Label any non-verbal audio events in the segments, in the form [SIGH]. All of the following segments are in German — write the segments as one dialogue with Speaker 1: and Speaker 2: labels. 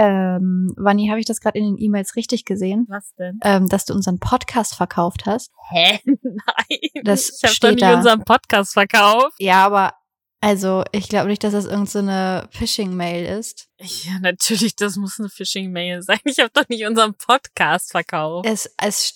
Speaker 1: Ähm, Wanni, habe ich das gerade in den E-Mails richtig gesehen?
Speaker 2: Was denn?
Speaker 1: Ähm, dass du unseren Podcast verkauft hast?
Speaker 2: Hä? [LAUGHS] Nein.
Speaker 1: Das
Speaker 2: ich habe doch nicht
Speaker 1: da.
Speaker 2: unseren Podcast verkauft.
Speaker 1: Ja, aber also ich glaube nicht, dass das irgendeine so Phishing-Mail ist.
Speaker 2: Ja, natürlich, das muss eine Phishing-Mail sein. Ich habe doch nicht unseren Podcast verkauft.
Speaker 1: Es, es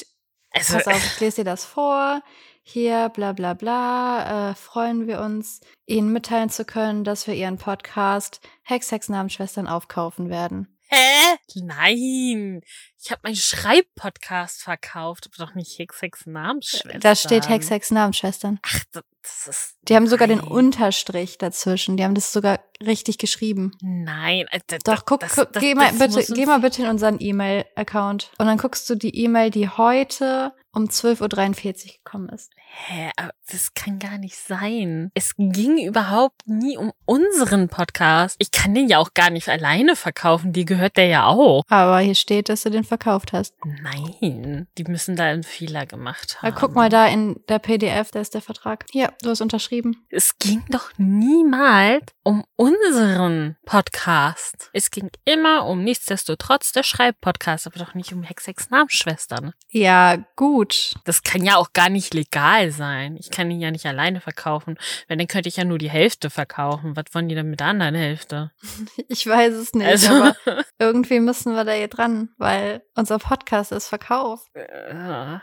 Speaker 2: Also,
Speaker 1: Pass auf, [LAUGHS] ich lese dir das vor. Hier, bla bla bla, äh, freuen wir uns, Ihnen mitteilen zu können, dass wir Ihren Podcast Hex Hex Namensschwestern aufkaufen werden.
Speaker 2: Hä? Nein. Ich habe meinen Schreibpodcast verkauft, aber doch nicht Hex Hex Namensschwester.
Speaker 1: Da steht Hex Hex Namensschwestern.
Speaker 2: Ach, das- das ist.
Speaker 1: Die haben sogar den
Speaker 2: nein.
Speaker 1: Unterstrich dazwischen. Die haben das sogar richtig geschrieben.
Speaker 2: Nein, äh, d-
Speaker 1: Doch, guck,
Speaker 2: das-
Speaker 1: guck
Speaker 2: das-
Speaker 1: geh, mal
Speaker 2: das
Speaker 1: bitte, geh mal bitte in unseren E-Mail-Account. Und dann guckst du die E-Mail, die heute um 12.43 Uhr gekommen ist.
Speaker 2: Hä, aber das kann gar nicht sein. Es ging überhaupt nie um unseren Podcast. Ich kann den ja auch gar nicht alleine verkaufen. Die gehört der ja auch.
Speaker 1: Aber hier steht, dass du den verkauft hast.
Speaker 2: Nein, die müssen da einen Fehler gemacht haben.
Speaker 1: guck mal da in der PDF, da ist der Vertrag. Hier, du hast unterschrieben.
Speaker 2: Es ging doch niemals um unseren Podcast. Es ging immer um nichtsdestotrotz der Schreibpodcast, aber doch nicht um Hex Hex Namensschwestern.
Speaker 1: Ja, gut.
Speaker 2: Das kann ja auch gar nicht legal sein. Ich kann ihn ja nicht alleine verkaufen. Wenn, dann könnte ich ja nur die Hälfte verkaufen. Was wollen die denn mit der anderen Hälfte? [LAUGHS]
Speaker 1: Ich weiß es nicht,
Speaker 2: Also,
Speaker 1: aber [LAUGHS] irgendwie müssen wir da hier dran, weil unser Podcast ist verkauft.
Speaker 2: äh,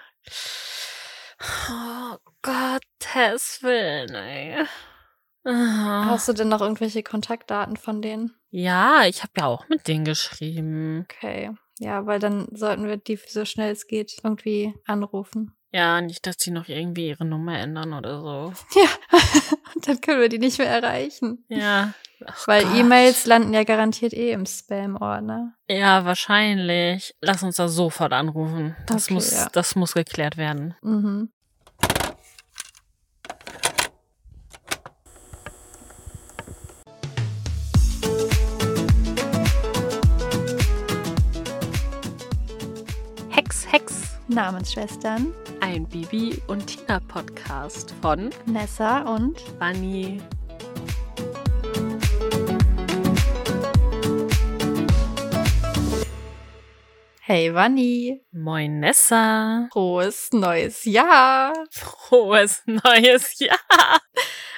Speaker 2: oh Gottes Willen, ey. Ah.
Speaker 1: Hast du denn noch irgendwelche Kontaktdaten von denen?
Speaker 2: Ja, ich habe ja auch mit denen geschrieben.
Speaker 1: Okay. Ja, weil dann sollten wir die so schnell es geht irgendwie anrufen.
Speaker 2: Ja, nicht, dass die noch irgendwie ihre Nummer ändern oder so. [LAUGHS]
Speaker 1: Ja, und [LAUGHS] dann können wir die nicht mehr erreichen.
Speaker 2: Ja. Ach
Speaker 1: Weil. E-Mails landen ja garantiert eh im Spam-Ordner.
Speaker 2: Ja, wahrscheinlich. Lass uns da sofort anrufen. Das
Speaker 1: Okay,
Speaker 2: muss,
Speaker 1: ja.
Speaker 2: das muss geklärt werden.
Speaker 1: Mhm. Namensschwestern
Speaker 2: Ein Bibi und Tina Podcast von
Speaker 1: Nessa und
Speaker 2: Bunny.
Speaker 1: Hey Wanni.
Speaker 2: Moin Nessa.
Speaker 1: Frohes neues Jahr.
Speaker 2: Frohes neues Jahr.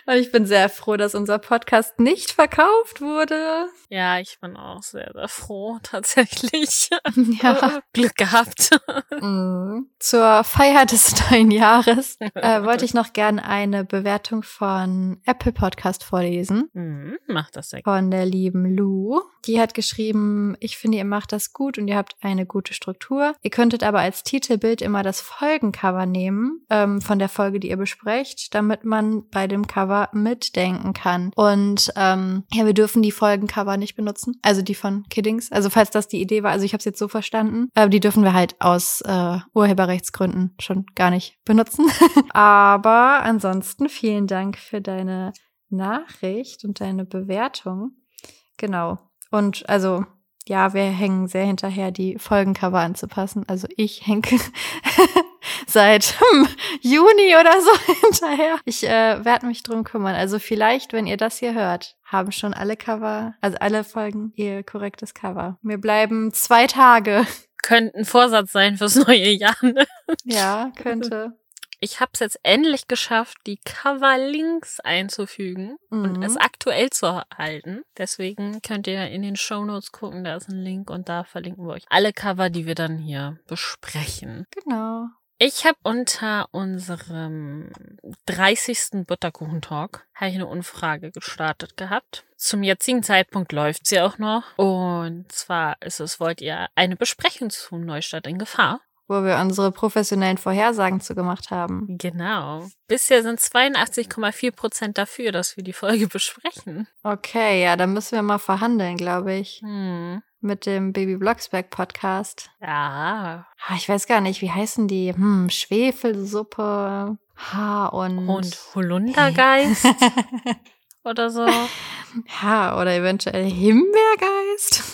Speaker 1: Und ich bin sehr froh, dass unser Podcast nicht verkauft wurde.
Speaker 2: Ja, ich bin auch sehr, sehr froh, [LAUGHS] tatsächlich. [LAUGHS]
Speaker 1: Ja.
Speaker 2: Glück gehabt. [LAUGHS]
Speaker 1: Mm. Zur Feier des neuen Jahres äh, wollte ich noch gerne eine Bewertung von Apple Podcast vorlesen.
Speaker 2: Mhm, mach das sehr
Speaker 1: Von der lieben Lou. Die hat geschrieben, ich finde, ihr macht das gut und ihr habt eine gute Struktur. Ihr könntet aber als Titelbild immer das Folgencover nehmen, ähm, von der Folge, die ihr besprecht, damit man bei dem Cover mitdenken kann. Und ähm, ja, wir dürfen die Folgencover nicht benutzen. Also die von Kiddings. Also falls das die Idee war, also ich habe es jetzt so verstanden. Aber die dürfen wir halt aus äh, Urheberrechtsgründen schon gar nicht benutzen. [LAUGHS] aber ansonsten vielen Dank für deine Nachricht und deine Bewertung. Genau. Und also, ja, wir hängen sehr hinterher, die Folgencover anzupassen. Also ich hänge [LAUGHS] seit hm, Juni oder so [LAUGHS] hinterher. Ich äh, werde mich drum kümmern. Also vielleicht, wenn ihr das hier hört, haben schon alle Cover, also alle Folgen ihr korrektes Cover. Mir bleiben zwei Tage.
Speaker 2: Könnte ein Vorsatz sein fürs neue Jahr. Ne?
Speaker 1: Ja, könnte.
Speaker 2: Ich habe es jetzt endlich geschafft, die Cover-Links einzufügen und
Speaker 1: Mhm.
Speaker 2: es aktuell zu halten. Deswegen könnt ihr in den Shownotes gucken, da ist ein Link und da verlinken wir euch alle Cover, die wir dann hier besprechen.
Speaker 1: Genau.
Speaker 2: Ich habe unter unserem 30. Butterkuchen-Talk habe ich eine Umfrage gestartet gehabt. Zum jetzigen Zeitpunkt läuft sie auch noch. Und zwar ist es, wollt ihr eine Besprechung zu Neustadt in Gefahr?
Speaker 1: Wo wir unsere professionellen Vorhersagen zu gemacht haben.
Speaker 2: Genau. Bisher sind 82,4 Prozent dafür, dass wir die Folge [LAUGHS] besprechen.
Speaker 1: Okay, ja, dann müssen wir mal verhandeln, glaube ich.
Speaker 2: Hm.
Speaker 1: Mit dem Baby Blocksberg Podcast.
Speaker 2: Ja.
Speaker 1: Ah, Ich weiß gar nicht, wie heißen die? Hm, Schwefelsuppe. Ha und.
Speaker 2: Und Holundergeist [LAUGHS] oder so. [LAUGHS]
Speaker 1: ja, oder eventuell Himbeergeist. [LAUGHS]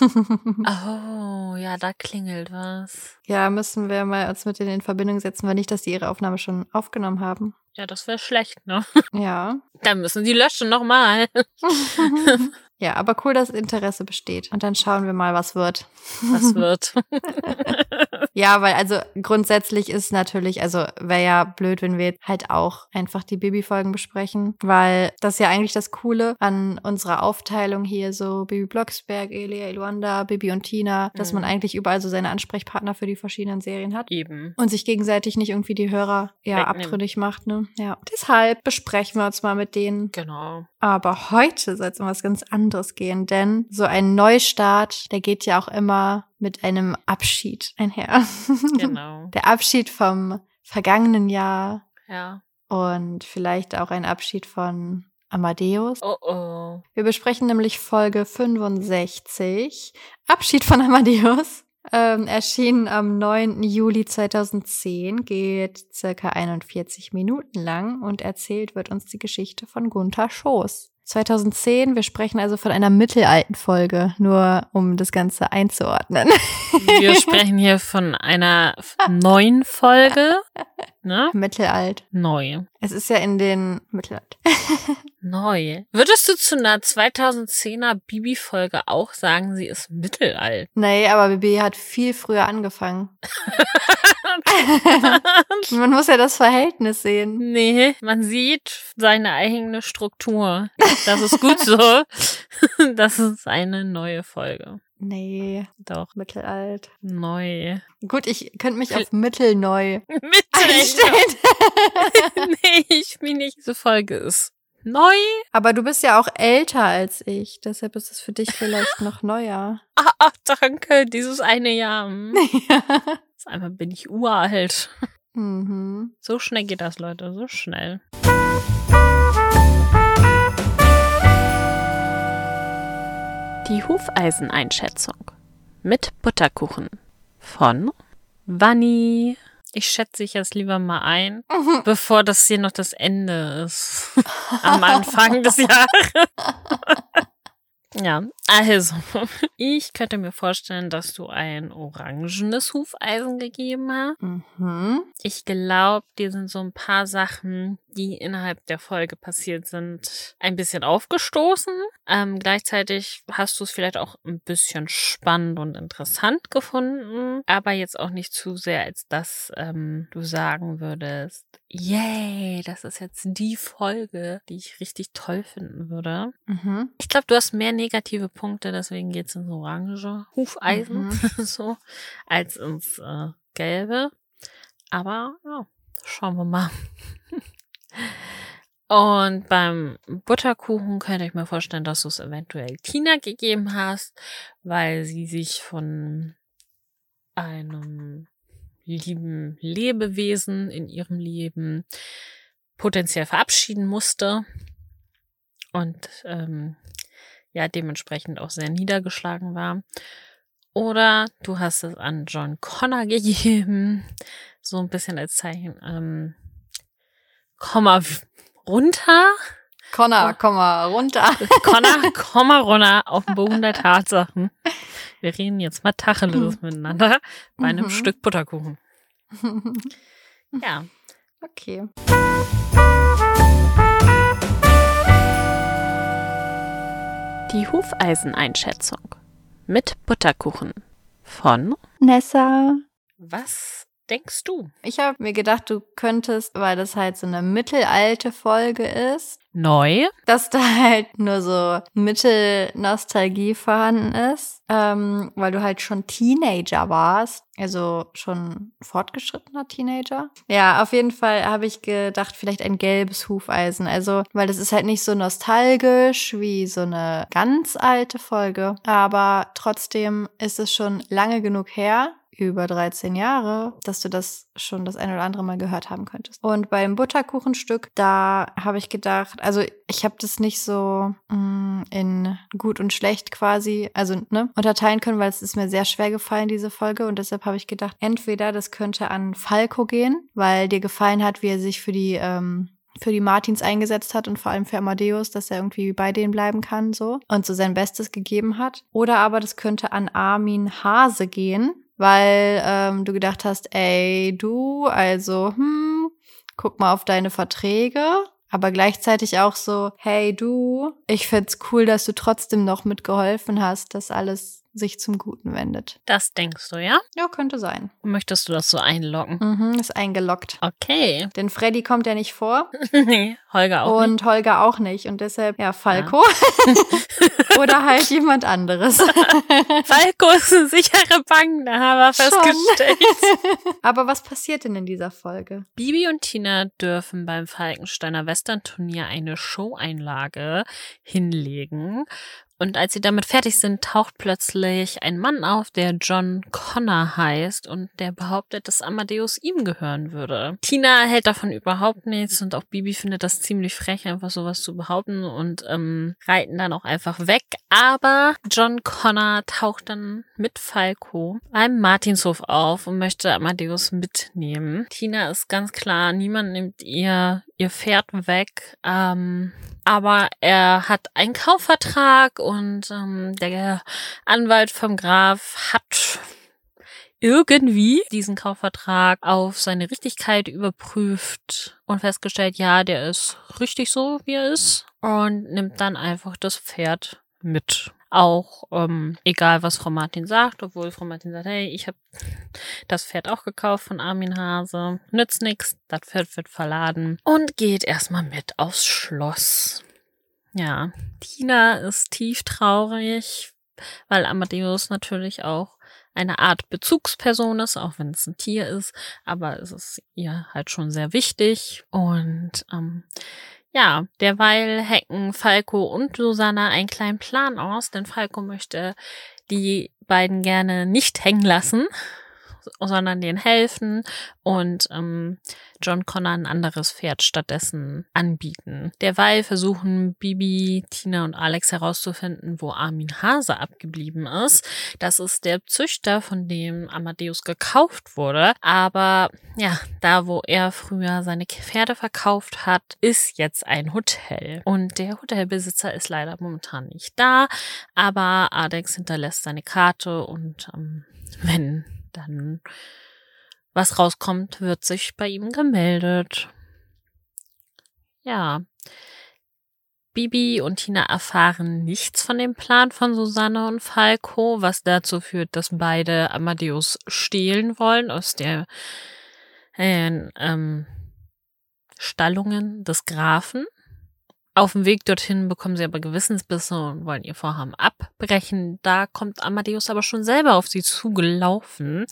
Speaker 2: Oh, ja, da klingelt was.
Speaker 1: ja, müssen wir mal uns mit denen in Verbindung setzen, weil nicht, dass die ihre Aufnahme schon aufgenommen haben.
Speaker 2: Ja, das wäre schlecht, ne?
Speaker 1: Ja.
Speaker 2: Dann müssen sie löschen nochmal. [LAUGHS]
Speaker 1: Ja, aber cool, dass Interesse besteht. Und dann schauen wir mal, was wird.
Speaker 2: Was wird. [LAUGHS]
Speaker 1: Ja, weil also grundsätzlich ist natürlich, also wäre ja blöd, wenn wir halt auch einfach die Babyfolgen besprechen, weil das ist ja eigentlich das Coole an unserer Aufteilung hier so Baby Blocksberg, Elia, Eluanda, Baby und Tina, dass
Speaker 2: Mhm.
Speaker 1: man eigentlich überall so seine Ansprechpartner für die verschiedenen Serien hat.
Speaker 2: Eben.
Speaker 1: Und sich gegenseitig nicht irgendwie die Hörer ja abtrünnig macht, ne? Ja. Deshalb besprechen wir uns mal mit denen.
Speaker 2: Genau.
Speaker 1: Aber heute soll es um was ganz anderes gehen, denn so ein Neustart, der geht ja auch immer mit einem Abschied einher. [LAUGHS]
Speaker 2: Genau.
Speaker 1: Der Abschied vom vergangenen Jahr
Speaker 2: Ja.
Speaker 1: und vielleicht auch ein Abschied von Amadeus.
Speaker 2: Oh oh.
Speaker 1: Wir besprechen nämlich Folge 65, Abschied von Amadeus. [LAUGHS] Ähm, erschienen am 9. Juli 2010, geht circa 41 Minuten lang und erzählt wird uns die Geschichte von Gunther Schoß. 2010, wir sprechen also von einer mittelalten Folge, nur um das Ganze einzuordnen.
Speaker 2: Wir sprechen hier von einer [LAUGHS] neuen Folge. [LAUGHS] Ne?
Speaker 1: Mittelalt.
Speaker 2: Neu.
Speaker 1: Es ist ja in den Mittelalt. [LAUGHS]
Speaker 2: Neu. Würdest du zu einer 2010er Bibi-Folge auch sagen, sie ist mittelalt?
Speaker 1: Nee, aber Bibi hat viel früher angefangen. [LAUGHS] Man muss ja das Verhältnis sehen.
Speaker 2: Nee, man sieht seine eigene Struktur. Das ist gut so. [LAUGHS] Das ist eine neue Folge.
Speaker 1: Nee,
Speaker 2: Doch,
Speaker 1: mittelalt.
Speaker 2: neu.
Speaker 1: Gut, ich könnte mich auf mittelneu [LAUGHS] einstellen. [LAUGHS]
Speaker 2: nee, ich bin nicht. Diese Folge ist neu.
Speaker 1: Aber du bist ja auch älter als ich, deshalb ist es für dich vielleicht [LAUGHS] noch neuer.
Speaker 2: Ah, ach, danke, dieses eine Jahr. hm. Auf einmal bin ich uralt.
Speaker 1: mhm.
Speaker 2: So schnell geht das, Leute, so schnell. Die Hufeiseneinschätzung mit Butterkuchen von Vanni. Ich schätze ich jetzt lieber mal ein, bevor das hier noch das Ende ist. [LAUGHS] Am Anfang des [LAUGHS] Jahres. Ja, also, [LAUGHS] ich könnte mir vorstellen, dass du ein orangenes Hufeisen gegeben hast.
Speaker 1: Mhm.
Speaker 2: Ich glaube, dir sind so ein paar Sachen, die innerhalb der Folge passiert sind, ein bisschen aufgestoßen. Ähm, gleichzeitig hast du es vielleicht auch ein bisschen spannend und interessant gefunden, aber jetzt auch nicht zu sehr, als dass ähm, du sagen würdest, yay, das ist jetzt die Folge, die ich richtig toll finden würde.
Speaker 1: Mhm.
Speaker 2: Ich glaube, du hast mehr negative Punkte, deswegen geht's ins Orange, Hufeisen,
Speaker 1: Mhm. [LAUGHS]
Speaker 2: so, als ins äh, Gelbe. Aber ja, schauen wir mal. [LAUGHS] Und beim Butterkuchen könnte ich mir vorstellen, dass du es eventuell Tina gegeben hast, weil sie sich von einem lieben Lebewesen in ihrem Leben potenziell verabschieden musste und ähm, ja dementsprechend auch sehr niedergeschlagen war. Oder du hast es an John Connor [LAUGHS] gegeben, so ein bisschen als Zeichen, ähm, komm mal runter,
Speaker 1: Connor, komm mal runter. [LAUGHS]
Speaker 2: Connor, komm mal runter auf den Boden der Tatsachen. Wir reden jetzt mal Tacheles [LAUGHS] miteinander bei einem
Speaker 1: Mhm.
Speaker 2: Stück Butterkuchen. [LAUGHS] Ja,
Speaker 1: okay.
Speaker 2: die Hufeiseneinschätzung mit Butterkuchen von
Speaker 1: Nessa.
Speaker 2: Was denkst du?
Speaker 1: Ich habe mir gedacht, du könntest, weil das halt so eine mittelalte Folge ist,
Speaker 2: Neu?
Speaker 1: dass da halt nur so Mittelnostalgie vorhanden ist, ähm, weil du halt schon Teenager warst, also schon fortgeschrittener Teenager. Ja, auf jeden Fall habe ich gedacht, vielleicht ein gelbes Hufeisen, also weil das ist halt nicht so nostalgisch wie so eine ganz alte Folge, aber trotzdem ist es schon lange genug her, über 13 Jahre, dass du das schon das ein oder andere Mal gehört haben könntest. Und beim Butterkuchenstück, da habe ich gedacht, also ich habe das nicht so mm, in gut und schlecht quasi, also ne, unterteilen können, weil es ist mir sehr schwer gefallen, diese Folge. Und deshalb habe ich gedacht, entweder das könnte an Falco gehen, weil dir gefallen hat, wie er sich für die ähm, für die Martins eingesetzt hat und vor allem für Amadeus, dass er irgendwie bei denen bleiben kann, so und so sein Bestes gegeben hat. Oder aber das könnte an Armin Hase gehen, weil ähm, du gedacht hast, ey, du, also, hm, guck mal auf deine Verträge. Aber gleichzeitig auch so, hey du, ich find's cool, dass du trotzdem noch mitgeholfen hast, dass alles sich zum Guten wendet.
Speaker 2: Das denkst du, ja?
Speaker 1: Ja, könnte sein.
Speaker 2: Möchtest du das so einloggen?
Speaker 1: Mhm, ist eingeloggt.
Speaker 2: Okay.
Speaker 1: Denn Freddy kommt ja nicht vor. [LAUGHS]
Speaker 2: nee, Holger auch
Speaker 1: und
Speaker 2: nicht.
Speaker 1: Holger auch nicht. Und deshalb, ja, Falco. [LAUGHS] Oder [LAUGHS] halt jemand anderes.
Speaker 2: Falco ist eine sichere Bank, da haben wir festgestellt.
Speaker 1: Aber was passiert denn in dieser Folge?
Speaker 2: Bibi und Tina dürfen beim Falkensteiner Western-Turnier eine Showeinlage hinlegen. Und als sie damit fertig sind, taucht plötzlich ein Mann auf, der John Connor heißt und der behauptet, dass Amadeus ihm gehören würde. Tina hält davon überhaupt nichts und auch Bibi findet das ziemlich frech, einfach sowas zu behaupten und ähm, reiten dann auch einfach weg. Aber John Connor taucht dann mit Falco beim Martinshof auf und möchte Amadeus mitnehmen. Tina ist ganz klar, niemand nimmt ihr ihr Pferd weg. Ähm, aber er hat einen Kaufvertrag und ähm, der Anwalt vom Graf hat irgendwie diesen Kaufvertrag auf seine Richtigkeit überprüft und festgestellt, ja, der ist richtig so, wie er ist und nimmt dann einfach das Pferd mit. Auch ähm, egal, was Frau Martin sagt, obwohl Frau Martin sagt, hey, ich habe das Pferd auch gekauft von Armin Hase, nützt nix, das Pferd wird verladen und geht erstmal mit aufs Schloss. Ja, Tina ist tief traurig, weil Amadeus natürlich auch eine Art Bezugsperson ist, auch wenn es ein Tier ist, aber es ist ihr halt schon sehr wichtig. Und ähm, ja, derweil hacken Falco und Susanna einen kleinen Plan aus, denn Falco möchte die beiden gerne nicht hängen lassen, sondern denen helfen und ähm, John Connor ein anderes Pferd stattdessen anbieten. Derweil versuchen Bibi, Tina und Alex herauszufinden, wo Armin Hase abgeblieben ist. Das ist der Züchter, von dem Amadeus gekauft wurde. Aber ja, da wo er früher seine Pferde verkauft hat, ist jetzt ein Hotel. Und der Hotelbesitzer ist leider momentan nicht da. Aber Alex hinterlässt seine Karte und ähm, wenn dann was rauskommt, wird sich bei ihm gemeldet. Ja. Bibi und Tina erfahren nichts von dem Plan von Susanne und Falco, was dazu führt, dass beide Amadeus stehlen wollen aus der äh, ähm, Stallungen des Grafen. Auf dem Weg dorthin bekommen sie aber Gewissensbisse und wollen ihr Vorhaben abbrechen. Da kommt Amadeus aber schon selber auf sie zugelaufen.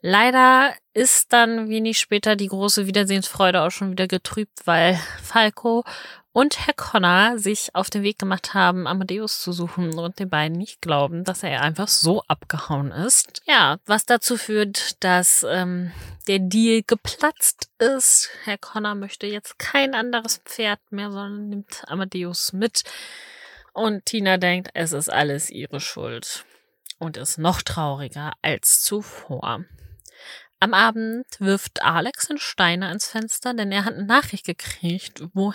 Speaker 2: Leider ist dann wenig später die große Wiedersehensfreude auch schon wieder getrübt, weil Falco und Herr Connor sich auf den Weg gemacht haben, Amadeus zu suchen und den beiden nicht glauben, dass er einfach so abgehauen ist. Ja, was dazu führt, dass ähm, der Deal geplatzt ist. Herr Connor möchte jetzt kein anderes Pferd mehr, sondern nimmt Amadeus mit. Und Tina denkt, es ist alles ihre Schuld. Und ist noch trauriger als zuvor. Am Abend wirft Alex den Steiner ins Fenster, denn er hat eine Nachricht gekriegt, wo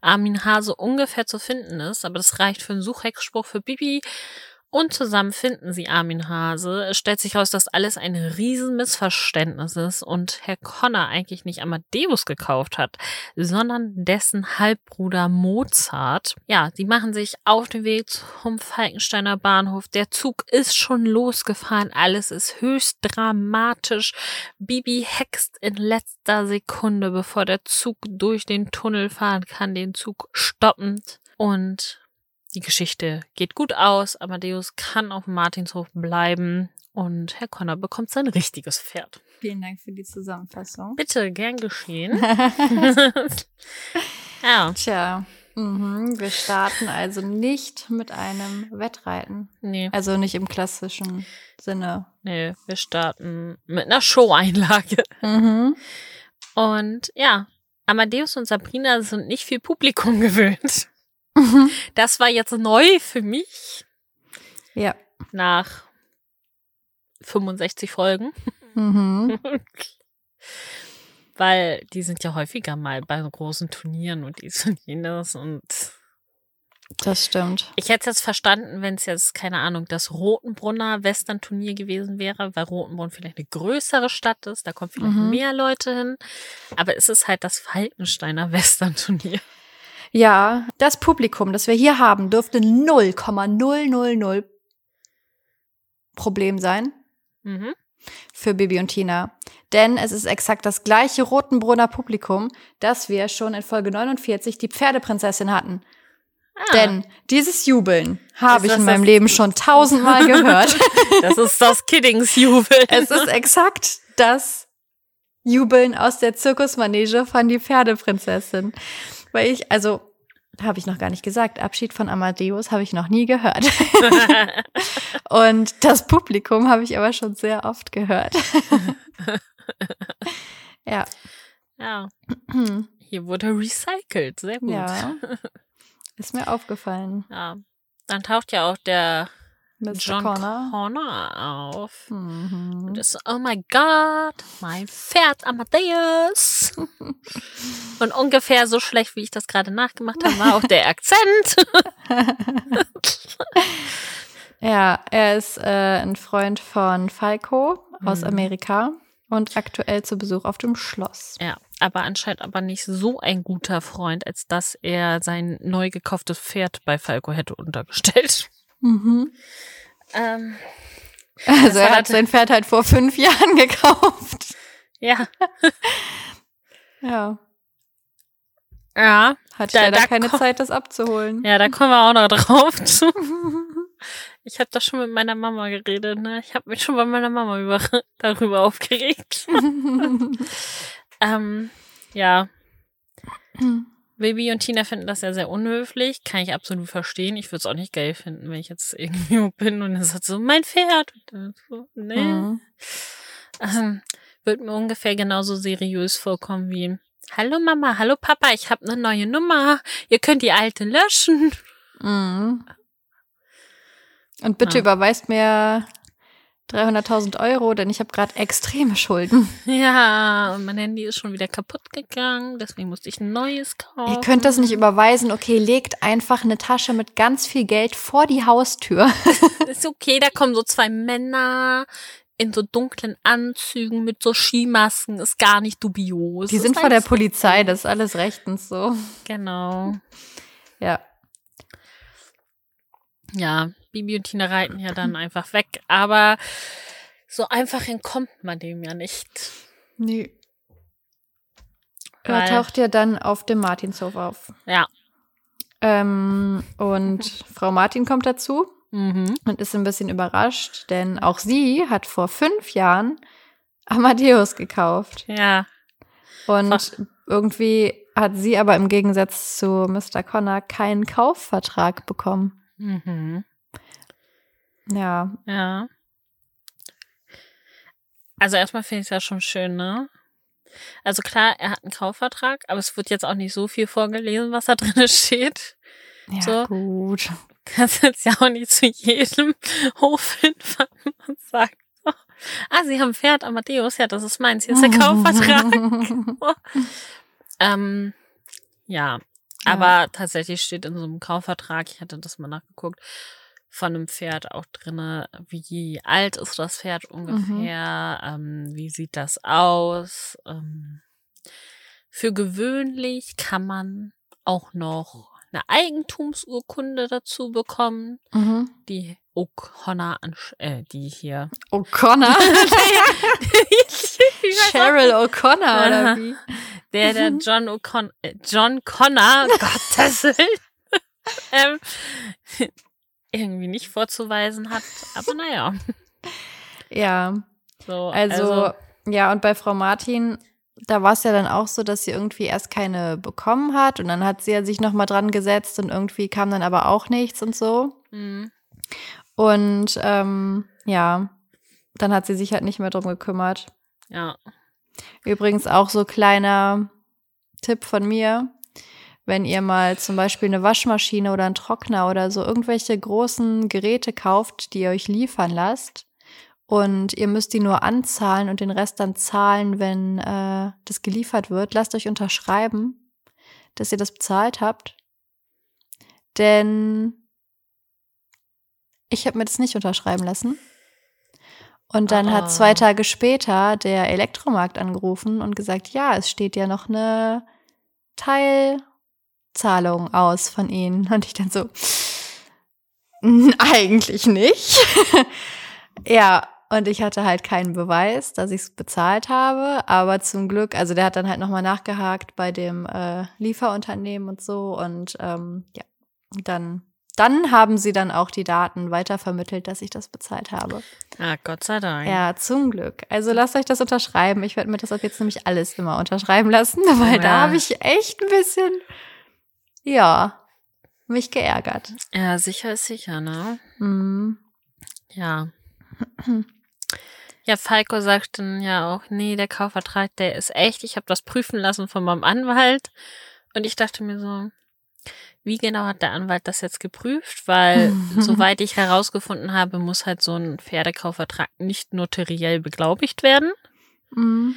Speaker 2: Armin Hase ungefähr zu finden ist, aber das reicht für einen Suchhexspruch für Bibi. Und zusammen finden sie Armin Hase. Es stellt sich heraus, dass alles ein Riesenmissverständnis ist und Herr Connor eigentlich nicht Amadeus gekauft hat, sondern dessen Halbbruder Mozart. Ja, sie machen sich auf den Weg zum Falkensteiner Bahnhof. Der Zug ist schon losgefahren. Alles ist höchst dramatisch. Bibi hext in letzter Sekunde, bevor der Zug durch den Tunnel fahren kann, den Zug stoppend. Und die Geschichte geht gut aus. Amadeus kann auf Martinshof bleiben und Herr Connor bekommt sein richtiges Pferd.
Speaker 1: Vielen Dank für die Zusammenfassung.
Speaker 2: Bitte, gern geschehen. [LAUGHS] [LAUGHS] ja.
Speaker 1: Tja, mhm. wir starten also nicht mit einem Wettreiten.
Speaker 2: Nee,
Speaker 1: Also nicht im klassischen Sinne.
Speaker 2: nee, wir starten mit einer Show-Einlage.
Speaker 1: Mhm.
Speaker 2: Und ja, Amadeus und Sabrina sind nicht viel Publikum [LAUGHS] gewöhnt. [LAUGHS] Das war jetzt neu für mich
Speaker 1: Ja.
Speaker 2: nach 65 Folgen.
Speaker 1: Mhm. [LAUGHS]
Speaker 2: Weil die sind ja häufiger mal bei großen Turnieren und dies und jenes und
Speaker 1: Das stimmt.
Speaker 2: Ich hätte es jetzt verstanden, wenn es jetzt, keine Ahnung, das Rotenbrunner Western-Turnier gewesen wäre, weil Rotenbrunn vielleicht eine größere Stadt ist, da kommen vielleicht
Speaker 1: Mhm.
Speaker 2: mehr Leute hin. Aber es ist halt das Falkensteiner [LAUGHS] Western-Turnier.
Speaker 1: Ja, das Publikum, das wir hier haben, dürfte 0,000 Problem sein
Speaker 2: Mhm.
Speaker 1: für Bibi und Tina. Denn es ist exakt das gleiche Rotenbrunner Publikum, das wir schon in Folge 49 die Pferdeprinzessin hatten.
Speaker 2: Ah,
Speaker 1: Denn dieses Jubeln habe ich in meinem Leben schon tausendmal [LAUGHS] gehört.
Speaker 2: das ist das Kiddingsjubel.
Speaker 1: es ist exakt das Jubeln aus der Zirkusmanege von die Pferdeprinzessin. Weil ich, also, habe ich noch gar nicht gesagt, Abschied von Amadeus habe ich noch nie gehört. [LAUGHS] Und das Publikum habe ich aber schon sehr oft gehört. [LAUGHS] ja.
Speaker 2: ja, [CLEARS THROAT] hier wurde recycelt. Sehr gut.
Speaker 1: Ja. [LAUGHS] Ist mir aufgefallen.
Speaker 2: Ja. Dann taucht ja auch der
Speaker 1: Mr.
Speaker 2: John
Speaker 1: Connor.
Speaker 2: Connor auf.
Speaker 1: Mhm.
Speaker 2: Und so, oh my God, mein Pferd Amadeus. [LAUGHS] Und ungefähr so schlecht, wie ich das gerade nachgemacht habe, war auch der [LAUGHS] Akzent. [LAUGHS]
Speaker 1: Ja, er ist äh, ein Freund von Falco aus
Speaker 2: Mhm.
Speaker 1: Amerika und aktuell zu Besuch auf dem Schloss.
Speaker 2: Ja, aber anscheinend aber nicht so ein guter Freund, als dass er sein neu gekauftes Pferd bei Falco hätte untergestellt.
Speaker 1: Mhm.
Speaker 2: Ähm,
Speaker 1: Also er hat
Speaker 2: das-
Speaker 1: sein Pferd halt vor fünf [LAUGHS] Jahren gekauft.
Speaker 2: ja, [LAUGHS]
Speaker 1: Ja,
Speaker 2: ja,
Speaker 1: hat
Speaker 2: Da-
Speaker 1: leider
Speaker 2: da
Speaker 1: keine Zeit, das abzuholen.
Speaker 2: ja, da kommen wir auch noch drauf zu. [LAUGHS] Ich habe da schon mit meiner Mama geredet, ne? Ich habe mich schon bei meiner Mama über, darüber aufgeregt. Ähm, ja, [CLEARS THROAT] Baby und Tina finden das ja sehr unhöflich. Kann ich absolut verstehen. Ich würde es auch nicht geil finden, wenn ich jetzt irgendwie [LAUGHS] bin und es hat so, mein Pferd. So, nee.
Speaker 1: Mhm.
Speaker 2: Ähm, wird mir ungefähr genauso seriös vorkommen wie, hallo Mama, hallo Papa, ich habe eine neue Nummer. Ihr könnt die alte löschen.
Speaker 1: Mhm. Und bitte
Speaker 2: Ja.
Speaker 1: überweist mir 300.000 Euro, denn ich habe gerade extreme Schulden. [LAUGHS]
Speaker 2: Ja, und mein Handy ist schon wieder kaputt gegangen, deswegen musste ich ein neues kaufen.
Speaker 1: Ihr könnt das nicht überweisen. Okay, legt einfach eine Tasche mit ganz viel Geld vor die Haustür. [LAUGHS]
Speaker 2: Ist okay, da kommen so zwei Männer in so dunklen Anzügen mit so Skimasken, ist gar nicht dubios.
Speaker 1: Die sind vor der Polizei, das ist alles rechtens so.
Speaker 2: Genau.
Speaker 1: Ja.
Speaker 2: Ja, Bibi und Tina reiten ja dann einfach weg, aber so einfach entkommt man dem ja nicht.
Speaker 1: Nee. Er
Speaker 2: Weil-
Speaker 1: taucht ja dann auf dem Martinshof auf.
Speaker 2: Ja.
Speaker 1: Ähm, und [LAUGHS] Frau Martin kommt dazu
Speaker 2: Mhm.
Speaker 1: und ist ein bisschen überrascht, denn auch sie hat vor fünf Jahren Amadeus gekauft.
Speaker 2: Ja.
Speaker 1: Und
Speaker 2: Ach.
Speaker 1: irgendwie hat sie aber im Gegensatz zu Mr. Connor keinen Kaufvertrag bekommen.
Speaker 2: Mhm.
Speaker 1: Ja.
Speaker 2: Ja. Also erstmal finde ich es ja schon schön, ne? Also klar, er hat einen Kaufvertrag, aber es wird jetzt auch nicht so viel vorgelesen, was da [LAUGHS] drin steht.
Speaker 1: Ja,
Speaker 2: So.
Speaker 1: gut.
Speaker 2: Kannst jetzt ja auch nicht zu jedem [LAUGHS] Hof hinfahren und sagen, ah, Sie haben ein Pferd, Amadeus, ja, das ist meins, hier ist der [LAUGHS] Kaufvertrag. ähm, ja, aber tatsächlich steht in so einem Kaufvertrag, ich hatte das mal nachgeguckt, von einem Pferd auch drinne, wie alt ist das Pferd ungefähr, ähm, wie sieht das aus. Ähm, für gewöhnlich kann man auch noch eine Eigentumsurkunde dazu bekommen,
Speaker 1: Mhm.
Speaker 2: die O'Connor, äh, die hier.
Speaker 1: O'Connor? [LAUGHS] Cheryl O'Connor oder wie?
Speaker 2: Der, der
Speaker 1: Mhm.
Speaker 2: John O'Connor, äh, John Connor, [LAUGHS] Gottes Willen, [LAUGHS] ähm, irgendwie nicht vorzuweisen hat. Aber naja, [LAUGHS]
Speaker 1: Ja,
Speaker 2: so.
Speaker 1: also, ja, und bei Frau Martin, da war es ja dann auch so, dass sie irgendwie erst keine bekommen hat und dann hat sie ja sich nochmal dran gesetzt und irgendwie kam dann aber auch nichts und so.
Speaker 2: mh,
Speaker 1: Und ähm, ja, dann hat sie sich halt nicht mehr drum gekümmert.
Speaker 2: ja,
Speaker 1: Übrigens auch so kleiner Tipp von mir. Wenn ihr mal zum Beispiel eine Waschmaschine oder einen Trockner oder so irgendwelche großen Geräte kauft, die ihr euch liefern lasst und ihr müsst die nur anzahlen und den Rest dann zahlen, wenn äh, das geliefert wird, lasst euch unterschreiben, dass ihr das bezahlt habt. denn ich habe mir das nicht unterschreiben lassen. Und dann
Speaker 2: Ah.
Speaker 1: hat zwei Tage später der Elektromarkt angerufen und gesagt, ja, es steht ja noch eine Teilzahlung aus von Ihnen. Und ich dann so, "N- eigentlich nicht. [LAUGHS] ja, und ich hatte halt keinen Beweis, dass ich es bezahlt habe. Aber zum Glück, also der hat dann halt nochmal nachgehakt bei dem äh, Lieferunternehmen und so. Und ähm, ja, dann, dann haben sie dann auch die Daten weitervermittelt, dass ich das bezahlt habe.
Speaker 2: Ah, Gott sei Dank.
Speaker 1: Ja, zum Glück. Also lasst euch das unterschreiben. Ich werde mir das ab jetzt nämlich alles immer unterschreiben lassen, [LAUGHS] weil da
Speaker 2: Ja.
Speaker 1: habe ich echt ein bisschen, ja, mich geärgert.
Speaker 2: Ja, sicher ist sicher, ne?
Speaker 1: Mhm.
Speaker 2: Ja. Ja, Falco sagt dann ja auch, nee, der Kaufvertrag, der ist echt. Ich habe das prüfen lassen von meinem Anwalt. Und ich dachte mir so, wie genau hat der Anwalt das jetzt geprüft? Weil, [LAUGHS] soweit ich herausgefunden habe, muss halt so ein Pferdekaufvertrag nicht notariell beglaubigt werden.
Speaker 1: Mhm.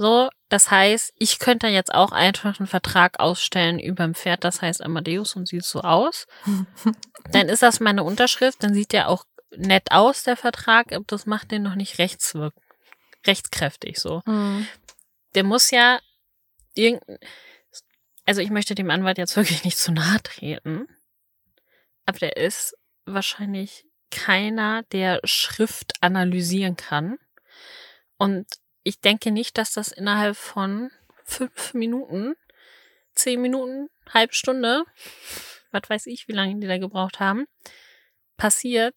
Speaker 2: So, das heißt, ich könnte jetzt auch einfach einen Vertrag ausstellen über ein Pferd, das heißt Amadeus und sieht so aus. [LAUGHS] Dann ist das meine Unterschrift, dann sieht der auch nett aus, der Vertrag, aber das macht den noch nicht rechtswirk rechtskräftig so.
Speaker 1: Mhm.
Speaker 2: Der muss ja irgendein, also ich möchte dem Anwalt jetzt wirklich nicht zu nahe treten, aber der ist wahrscheinlich keiner, der Schrift analysieren kann. Und ich denke nicht, dass das innerhalb von fünf Minuten, zehn Minuten, halbe Stunde, was weiß ich, wie lange die da gebraucht haben, passiert,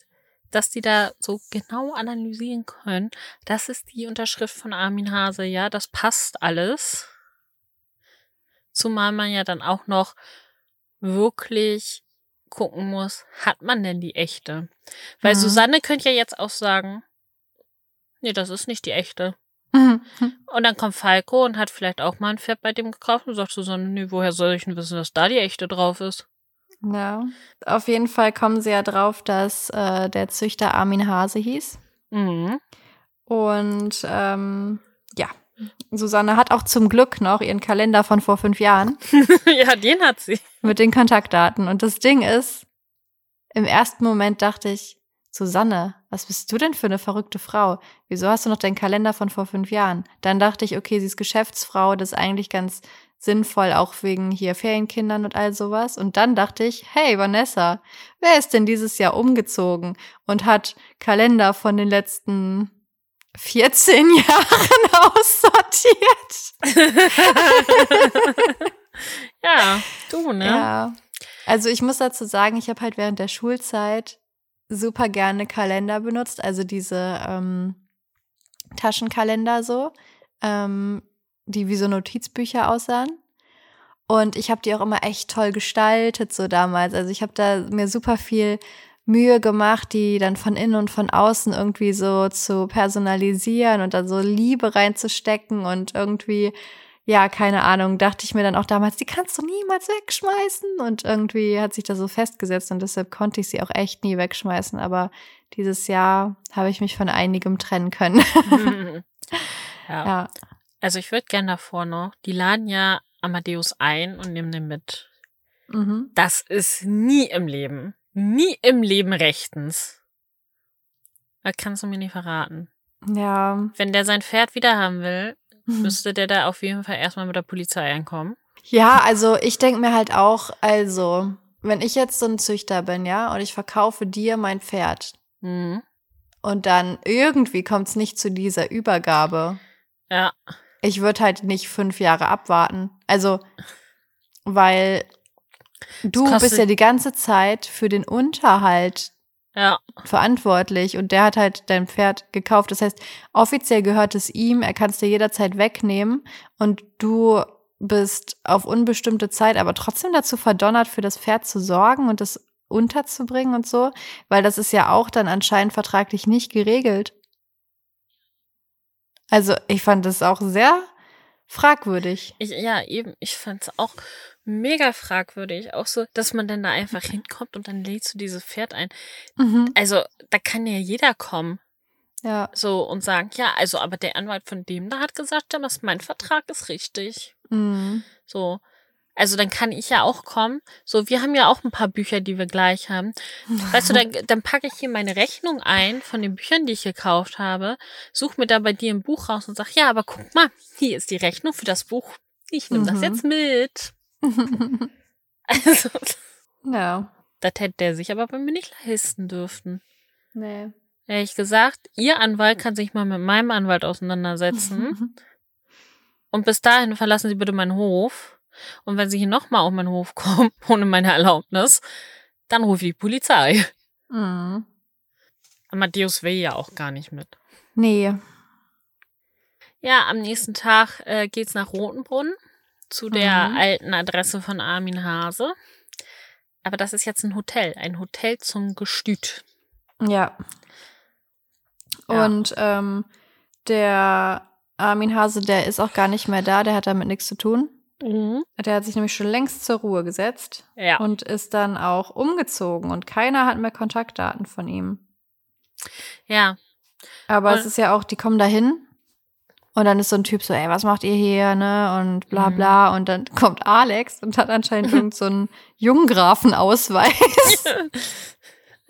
Speaker 2: dass die da so genau analysieren können. Das ist die Unterschrift von Armin Hase, ja, das passt alles. Zumal man ja dann auch noch wirklich gucken muss, hat man denn die echte? Weil
Speaker 1: Mhm.
Speaker 2: Susanne könnte ja jetzt auch sagen, nee, das ist nicht die echte.
Speaker 1: Mhm.
Speaker 2: Und dann kommt Falco und hat vielleicht auch mal ein Pferd bei dem gekauft und sagt Susanne, nee, woher soll ich denn wissen, dass da die echte drauf ist?
Speaker 1: Ja, auf jeden Fall kommen sie ja drauf, dass äh, der Züchter Armin Hase hieß.
Speaker 2: Mhm.
Speaker 1: Und ähm, ja, Susanne hat auch zum Glück noch ihren Kalender von vor fünf Jahren [LAUGHS]
Speaker 2: ja, den hat sie.
Speaker 1: mit den Kontaktdaten. Und das Ding ist, im ersten Moment dachte ich, Susanne, was bist du denn für eine verrückte Frau? Wieso hast du noch deinen Kalender von vor fünf Jahren? Dann dachte ich, okay, sie ist Geschäftsfrau, das ist eigentlich ganz sinnvoll, auch wegen hier Ferienkindern und all sowas. Und dann dachte ich, hey Vanessa, wer ist denn dieses Jahr umgezogen und hat Kalender von den letzten 14 [LAUGHS] Jahren [LAUGHS] aussortiert? [LAUGHS]
Speaker 2: ja, du, ne?
Speaker 1: Ja. Also ich muss dazu sagen, ich habe halt während der Schulzeit super gerne Kalender benutzt, also diese ähm, Taschenkalender so, ähm, die wie so Notizbücher aussahen. Und ich habe die auch immer echt toll gestaltet so damals. Also ich habe da mir super viel Mühe gemacht, die dann von innen und von außen irgendwie so zu personalisieren und da so Liebe reinzustecken und irgendwie ja, keine Ahnung, dachte ich mir dann auch damals, die kannst du niemals wegschmeißen. Und irgendwie hat sich das so festgesetzt und deshalb konnte ich sie auch echt nie wegschmeißen. Aber dieses Jahr habe ich mich von einigem trennen können. [LAUGHS] [LAUGHS]
Speaker 2: ja.
Speaker 1: ja.
Speaker 2: Also ich würde gerne davor noch, die laden ja Amadeus ein und nehmen den mit.
Speaker 1: Mhm.
Speaker 2: Das ist nie im Leben, nie im Leben rechtens. Das kannst du mir nicht verraten.
Speaker 1: Ja.
Speaker 2: Wenn der sein Pferd wieder haben will, müsste der da auf jeden Fall erstmal mit der Polizei ankommen.
Speaker 1: Ja, also ich denke mir halt auch, also, wenn ich jetzt so ein Züchter bin, ja, und ich verkaufe dir mein Pferd
Speaker 2: Mhm.
Speaker 1: und dann irgendwie kommt es nicht zu dieser Übergabe,
Speaker 2: Ja,
Speaker 1: ich würde halt nicht fünf Jahre abwarten. Also, weil du bist ja die ganze Zeit für den Unterhalt
Speaker 2: ja,
Speaker 1: verantwortlich und der hat halt dein Pferd gekauft. Das heißt, offiziell gehört es ihm, er kann es dir jederzeit wegnehmen und du bist auf unbestimmte Zeit aber trotzdem dazu verdonnert, für das Pferd zu sorgen und es unterzubringen und so, weil das ist ja auch dann anscheinend vertraglich nicht geregelt. Also ich fand das auch sehr fragwürdig.
Speaker 2: ich, ja, eben, ich fand's auch mega fragwürdig. Auch so, dass man dann da einfach hinkommt und dann lädst du dieses Pferd ein.
Speaker 1: Mhm.
Speaker 2: Also, da kann ja jeder kommen.
Speaker 1: Ja.
Speaker 2: So und sagen, ja, also, aber der Anwalt von dem da hat gesagt, ja, was mein Vertrag ist richtig.
Speaker 1: Mhm.
Speaker 2: So. Also dann kann ich ja auch kommen. So, wir haben ja auch ein paar Bücher, die wir gleich haben. Weißt du, dann, [LAUGHS] dann packe ich hier meine Rechnung ein von den Büchern, die ich gekauft habe, such mir da bei dir ein Buch raus und sag, ja, aber guck mal, hier ist die Rechnung für das Buch. Ich nehme das
Speaker 1: Mhm.
Speaker 2: jetzt mit. Also,
Speaker 1: ja.
Speaker 2: das hätte der sich aber bei mir nicht leisten dürften.
Speaker 1: Nee.
Speaker 2: Ehrlich gesagt, ihr Anwalt kann sich mal mit meinem Anwalt auseinandersetzen. [LAUGHS] Und bis dahin verlassen Sie bitte meinen Hof. Und wenn Sie hier nochmal auf meinen Hof kommen, [LAUGHS] ohne meine Erlaubnis, dann rufe ich die Polizei.
Speaker 1: Mhm.
Speaker 2: Amadeus will ja auch gar nicht mit.
Speaker 1: Nee.
Speaker 2: Ja, am nächsten Tag äh, geht's nach Rotenbrunn zu der
Speaker 1: Mhm.
Speaker 2: alten Adresse von Armin Hase. Aber das ist jetzt ein Hotel, ein Hotel zum Gestüt.
Speaker 1: Ja.
Speaker 2: Ja.
Speaker 1: Und ähm, der Armin Hase, der ist auch gar nicht mehr da, der hat damit nichts zu tun. Der hat sich nämlich schon längst zur Ruhe gesetzt
Speaker 2: Ja.
Speaker 1: und ist dann auch umgezogen und keiner hat mehr Kontaktdaten von ihm.
Speaker 2: Ja.
Speaker 1: Aber
Speaker 2: Und-
Speaker 1: es ist ja auch, die kommen dahin und dann ist so ein Typ so, ey, was macht ihr hier, ne? Und bla
Speaker 2: Mhm.
Speaker 1: bla. Und dann kommt Alex und hat anscheinend irgend so einen Junggrafenausweis. [LAUGHS]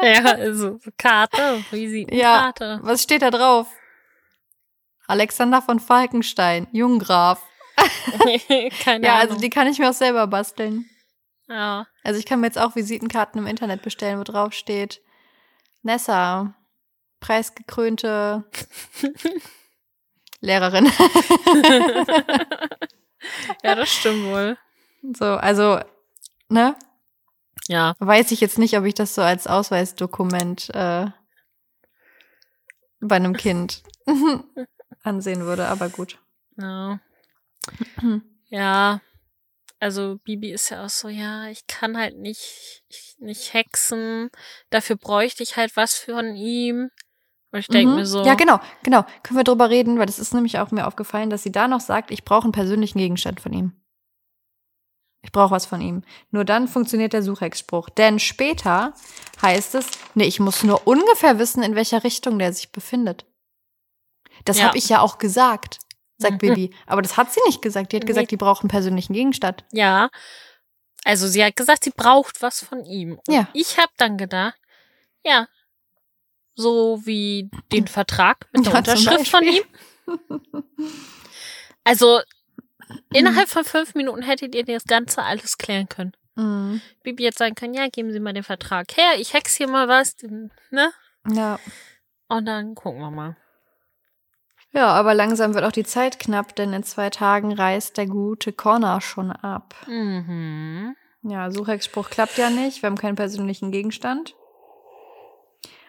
Speaker 2: Ja, also so Karte, Visitenkarte.
Speaker 1: Was steht da drauf? Alexander von Falkenstein, Junggraf. [LAUGHS]
Speaker 2: Keine
Speaker 1: Ja,
Speaker 2: Ahnung.
Speaker 1: also die kann ich mir auch selber basteln.
Speaker 2: ja.
Speaker 1: Also ich kann mir jetzt auch Visitenkarten im Internet bestellen, wo drauf steht Nessa, preisgekrönte [LAUGHS] Lehrerin. [LAUGHS]
Speaker 2: ja, das stimmt wohl.
Speaker 1: So, also, ne?
Speaker 2: Ja.
Speaker 1: Weiß ich jetzt nicht, ob ich das so als Ausweisdokument äh, bei einem Kind [LAUGHS] ansehen würde, aber gut.
Speaker 2: Ja. [CLEARS THROAT] ja. Also Bibi ist ja auch so, ja, ich kann halt nicht, ich, nicht hexen. Dafür bräuchte ich halt was von ihm. Und ich denke
Speaker 1: Mhm.
Speaker 2: mir so,
Speaker 1: Ja, genau, genau. Können wir drüber reden, weil das ist nämlich auch mir aufgefallen, dass sie da noch sagt, ich brauche einen persönlichen Gegenstand von ihm. Ich brauche was von ihm. Nur dann funktioniert der Suchhexspruch. Denn später heißt es, nee, ich muss nur ungefähr wissen, in welcher Richtung der sich befindet. Das
Speaker 2: Ja.
Speaker 1: habe ich ja auch gesagt, sagt
Speaker 2: Mhm.
Speaker 1: Bibi. Aber das hat sie nicht gesagt. Die hat gesagt, die braucht einen persönlichen Gegenstand.
Speaker 2: ja. Also sie hat gesagt, sie braucht was von ihm. Und
Speaker 1: Ja.
Speaker 2: ich habe dann gedacht, ja, so wie den Vertrag mit der
Speaker 1: Ja,
Speaker 2: Unterschrift von ihm. [LAUGHS] Also innerhalb von fünf Minuten hättet ihr das Ganze alles klären können.
Speaker 1: Mhm.
Speaker 2: Bibi jetzt sagen können, ja, geben Sie mal den Vertrag her, ich hex hier mal was, ne?
Speaker 1: Ja.
Speaker 2: Und dann gucken wir mal.
Speaker 1: Ja, aber langsam wird auch die Zeit knapp, denn in zwei Tagen reist der gute Connor schon ab.
Speaker 2: Mhm.
Speaker 1: Ja, Suchhexspruch klappt ja nicht. Wir haben keinen persönlichen Gegenstand.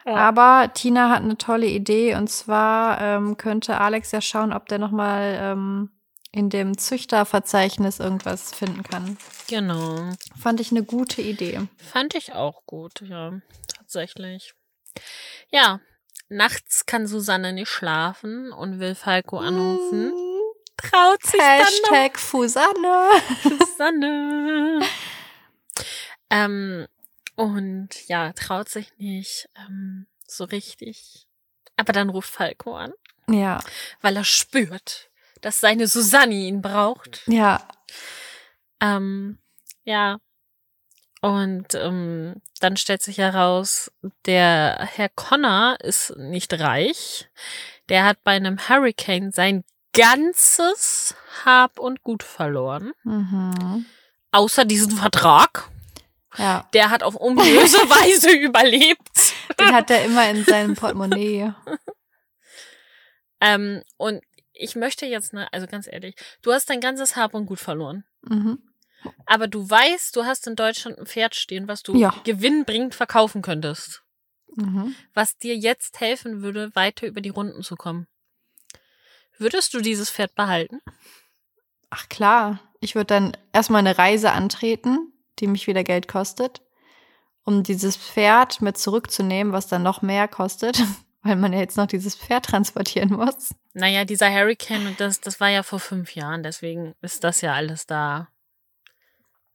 Speaker 2: Ja.
Speaker 1: Aber Tina hat eine tolle Idee und zwar ähm, könnte Alex ja schauen, ob der nochmal ähm, in dem Züchterverzeichnis irgendwas finden kann.
Speaker 2: Genau.
Speaker 1: Fand ich eine gute Idee.
Speaker 2: Fand ich auch gut, ja. Tatsächlich. Ja. Nachts kann Susanne nicht schlafen und will Falco anrufen. Traut sich dann noch
Speaker 1: Hashtag Fusanne.
Speaker 2: Susanne. [LAUGHS] ähm, und ja, traut sich nicht ähm, so richtig. Aber dann ruft Falco an,
Speaker 1: Ja,
Speaker 2: weil er spürt, dass seine Susanne ihn braucht.
Speaker 1: ja.
Speaker 2: Ähm, ja. Und ähm, dann stellt sich heraus, der Herr Connor ist nicht reich. Der hat bei einem Hurricane sein ganzes Hab und Gut verloren.
Speaker 1: Mhm.
Speaker 2: Außer diesen Vertrag.
Speaker 1: Ja,
Speaker 2: Der hat auf ominöse [LAUGHS] Weise überlebt.
Speaker 1: den hat er immer in seinem Portemonnaie. [LAUGHS]
Speaker 2: Ähm, und ich möchte jetzt, ne, also ganz ehrlich, du hast dein ganzes Hab und Gut verloren.
Speaker 1: Mhm.
Speaker 2: Aber du weißt, du hast in Deutschland ein Pferd stehen, was du
Speaker 1: Ja.
Speaker 2: gewinnbringend verkaufen könntest.
Speaker 1: Mhm.
Speaker 2: Was dir jetzt helfen würde, weiter über die Runden zu kommen. Würdest du dieses Pferd behalten?
Speaker 1: Ach klar, ich würde dann erstmal eine Reise antreten, die mich wieder Geld kostet, um dieses Pferd mit zurückzunehmen, was dann noch mehr kostet, [LAUGHS] weil man ja jetzt noch dieses Pferd transportieren muss.
Speaker 2: Naja, dieser Hurricane, und das, das war ja vor fünf Jahren, deswegen ist das ja alles da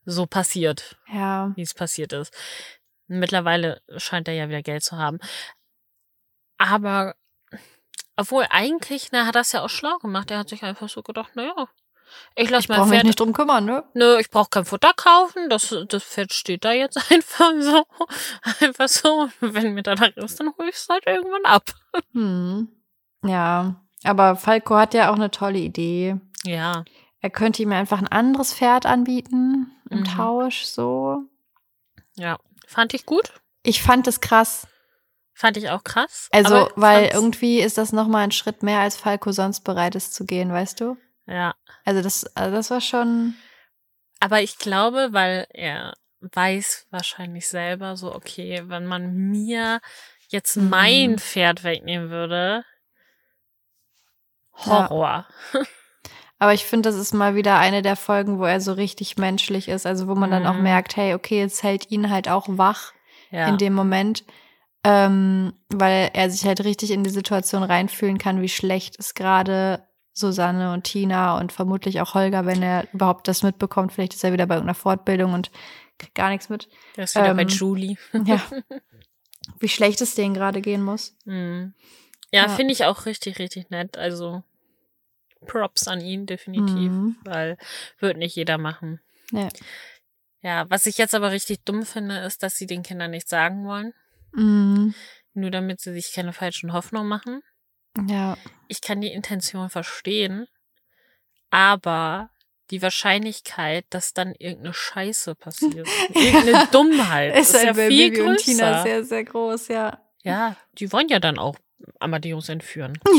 Speaker 2: so passiert,
Speaker 1: Ja,
Speaker 2: wie es passiert ist. Mittlerweile scheint er ja wieder Geld zu haben. Aber, obwohl eigentlich, na, hat es ja auch schlau gemacht. Er hat sich einfach so gedacht, naja, Ich lasse mein
Speaker 1: brauche mich
Speaker 2: Pferd.
Speaker 1: nicht drum kümmern, ne?
Speaker 2: Nö, ich brauche kein Futter kaufen. Das, das Pferd steht da jetzt [LAUGHS] einfach so. Einfach so. Und wenn mir danach ist, dann hole ich es halt irgendwann ab.
Speaker 1: Hm. Ja, aber Falco hat ja auch eine tolle Idee.
Speaker 2: Ja.
Speaker 1: Er könnte ihm einfach ein anderes Pferd anbieten im
Speaker 2: Mhm.
Speaker 1: Tausch so.
Speaker 2: Ja. Fand ich gut.
Speaker 1: Ich fand es krass.
Speaker 2: Fand ich auch krass.
Speaker 1: Also, weil irgendwie ist das nochmal ein Schritt mehr, als Falco sonst bereit ist zu gehen, weißt du?
Speaker 2: Ja.
Speaker 1: Also das, also das war schon.
Speaker 2: Aber ich glaube, weil er weiß wahrscheinlich selber so, okay, wenn man mir jetzt
Speaker 1: Mhm.
Speaker 2: mein Pferd wegnehmen würde, Horror.
Speaker 1: Aber ich finde, das ist mal wieder eine der Folgen, wo er so richtig menschlich ist. Also wo man dann auch
Speaker 2: Mhm.
Speaker 1: merkt, hey, okay, jetzt hält ihn halt auch wach
Speaker 2: Ja.
Speaker 1: in dem Moment. Ähm, weil er sich halt richtig in die Situation reinfühlen kann, wie schlecht es gerade Susanne und Tina und vermutlich auch Holger, wenn er überhaupt das mitbekommt. Vielleicht ist er wieder bei irgendeiner Fortbildung und kriegt gar nichts mit.
Speaker 2: Der ist wieder bei
Speaker 1: ähm,
Speaker 2: Julie.
Speaker 1: Ja. [LAUGHS] wie schlecht es denen gerade gehen muss.
Speaker 2: Mhm. Ja,
Speaker 1: Ja.
Speaker 2: finde ich auch richtig, richtig nett. Also Props an ihn, definitiv.
Speaker 1: Mhm.
Speaker 2: Weil wird nicht jeder machen.
Speaker 1: Nee.
Speaker 2: Ja, was ich jetzt aber richtig dumm finde, ist, dass sie den Kindern nichts sagen wollen.
Speaker 1: Mhm.
Speaker 2: Nur damit sie sich keine falschen Hoffnungen machen.
Speaker 1: Ja.
Speaker 2: Ich kann die Intention verstehen, aber die Wahrscheinlichkeit, dass dann irgendeine Scheiße passiert, [LAUGHS] irgendeine Dummheit, ist,
Speaker 1: Ist
Speaker 2: ja
Speaker 1: halt bei
Speaker 2: viel
Speaker 1: Bibi und Tina
Speaker 2: größer.
Speaker 1: sehr, sehr groß, ja.
Speaker 2: Ja, die wollen ja dann auch Amadeus entführen. [LAUGHS]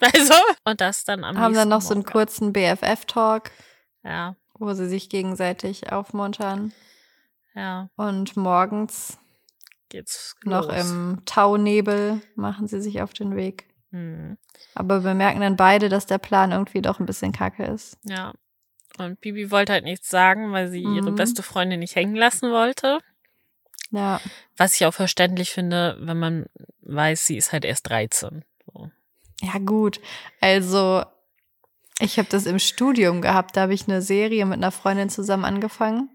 Speaker 2: Also, und das dann am
Speaker 1: Haben dann noch so einen
Speaker 2: Morgen.
Speaker 1: kurzen BFF-Talk,
Speaker 2: Ja,
Speaker 1: wo sie sich gegenseitig aufmuntern.
Speaker 2: ja,
Speaker 1: Und morgens
Speaker 2: geht's
Speaker 1: noch
Speaker 2: los.
Speaker 1: im Taunebel machen sie sich auf den Weg.
Speaker 2: Hm,
Speaker 1: Aber wir merken dann beide, dass der Plan irgendwie doch ein bisschen kacke ist.
Speaker 2: ja. Und Bibi wollte halt nichts sagen, weil sie ihre
Speaker 1: Mhm.
Speaker 2: beste Freundin nicht hängen lassen wollte.
Speaker 1: Ja.
Speaker 2: Was ich auch verständlich finde, wenn man weiß, sie ist halt erst 13. So.
Speaker 1: Ja, gut. Also, ich habe das im Studium gehabt. Da habe ich eine Serie mit einer Freundin zusammen angefangen.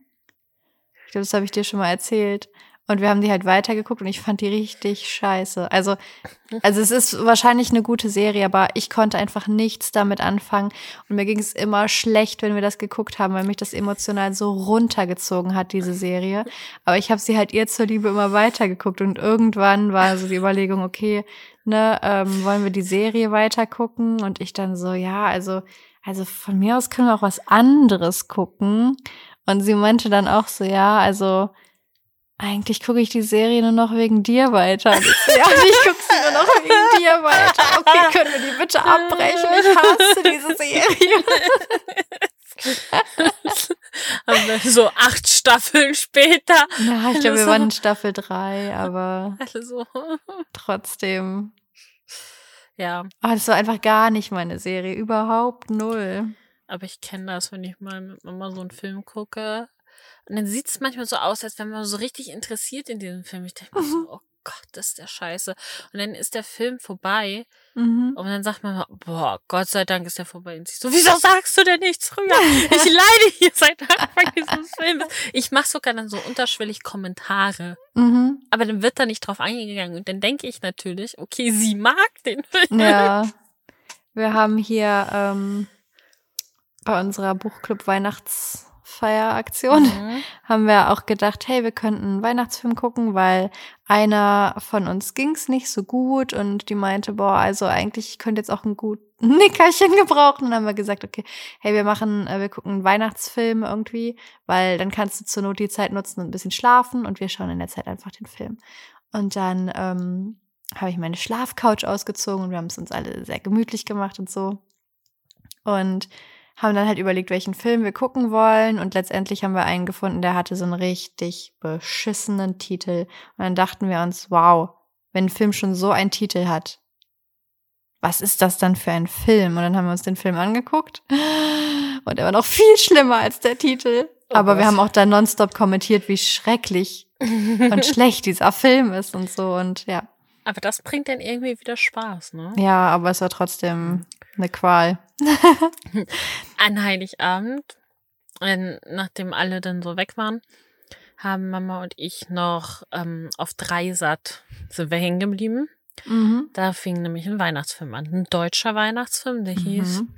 Speaker 1: Ich glaube, das habe ich dir schon mal erzählt. Und wir haben die halt weitergeguckt und ich fand die richtig scheiße. Also, also es ist wahrscheinlich eine gute Serie, aber ich konnte einfach nichts damit anfangen. Und mir ging es immer schlecht, wenn wir das geguckt haben, weil mich das emotional so runtergezogen hat, diese Serie. Aber ich habe sie halt ihr zur Liebe immer weitergeguckt. Und irgendwann war so die Überlegung, okay, ne, ähm, wollen wir die Serie weitergucken? Und ich dann so, ja, also, also von mir aus können wir auch was anderes gucken. Und sie meinte dann auch so, ja, also eigentlich gucke ich die Serie nur noch wegen dir weiter. Ja, ich gucke sie nur noch wegen dir weiter. Okay, können wir die bitte abbrechen? Ich hasse diese Serie.
Speaker 2: Haben wir so acht Staffeln später.
Speaker 1: Ja, ich glaube, wir
Speaker 2: So.
Speaker 1: waren in Staffel drei, aber
Speaker 2: so.
Speaker 1: trotzdem.
Speaker 2: Ja,
Speaker 1: Ah, das war einfach gar nicht meine Serie. Überhaupt null.
Speaker 2: aber ich kenne das, wenn ich mal mit Mama so einen Film gucke. Und dann sieht es manchmal so aus, als wenn man so richtig interessiert in diesem Film. Ich denke mir so, oh Gott, das ist der Scheiße. Und dann ist der Film vorbei
Speaker 1: Mhm.
Speaker 2: und dann sagt man, mal, boah, Gott sei Dank ist der vorbei. Und sie so, wieso sagst du denn nichts früher? Ich [LAUGHS] leide hier seit Anfang dieses Films. Ich mache sogar dann so unterschwellig Kommentare.
Speaker 1: Mhm.
Speaker 2: Aber dann wird da nicht drauf eingegangen. Und dann denke ich natürlich, okay, sie mag den Film.
Speaker 1: Ja. Wir haben hier ähm, bei unserer Buchclub Weihnachtsfeieraktion
Speaker 2: Mhm.
Speaker 1: haben wir auch gedacht, hey, wir könnten einen Weihnachtsfilm gucken, weil einer von uns ging's nicht so gut und die meinte, boah, also eigentlich ich könnte jetzt auch ein gut [LAUGHS] Nickerchen gebrauchen. Und dann haben wir gesagt, okay, hey, wir machen, äh, wir gucken einen Weihnachtsfilm irgendwie, weil dann kannst du zur Not die Zeit nutzen und ein bisschen schlafen und wir schauen in der Zeit einfach den Film. Und dann ähm, habe ich meine Schlafcouch ausgezogen und wir haben es uns alle sehr gemütlich gemacht und so. Und haben dann halt überlegt, welchen Film wir gucken wollen. Und letztendlich haben wir einen gefunden, der hatte so einen richtig beschissenen Titel. Und dann dachten wir uns, wow, wenn ein Film schon so einen Titel hat, was ist das dann für ein Film? Und dann haben wir uns den Film angeguckt. Und er war noch viel schlimmer als der Titel.
Speaker 2: Oh
Speaker 1: Aber wir
Speaker 2: Gott.
Speaker 1: haben auch da nonstop kommentiert, wie schrecklich und [LAUGHS] schlecht dieser Film ist und so. Und ja.
Speaker 2: Aber das bringt dann irgendwie wieder Spaß, ne?
Speaker 1: Ja, aber es war trotzdem eine Qual. [LAUGHS]
Speaker 2: An Heiligabend, wenn, nachdem alle dann so weg waren, haben Mama und ich noch ähm, auf Dreisat sind wir hängen geblieben.
Speaker 1: Mhm.
Speaker 2: Da fing nämlich ein Weihnachtsfilm an. Ein deutscher Weihnachtsfilm, der hieß
Speaker 1: Mhm.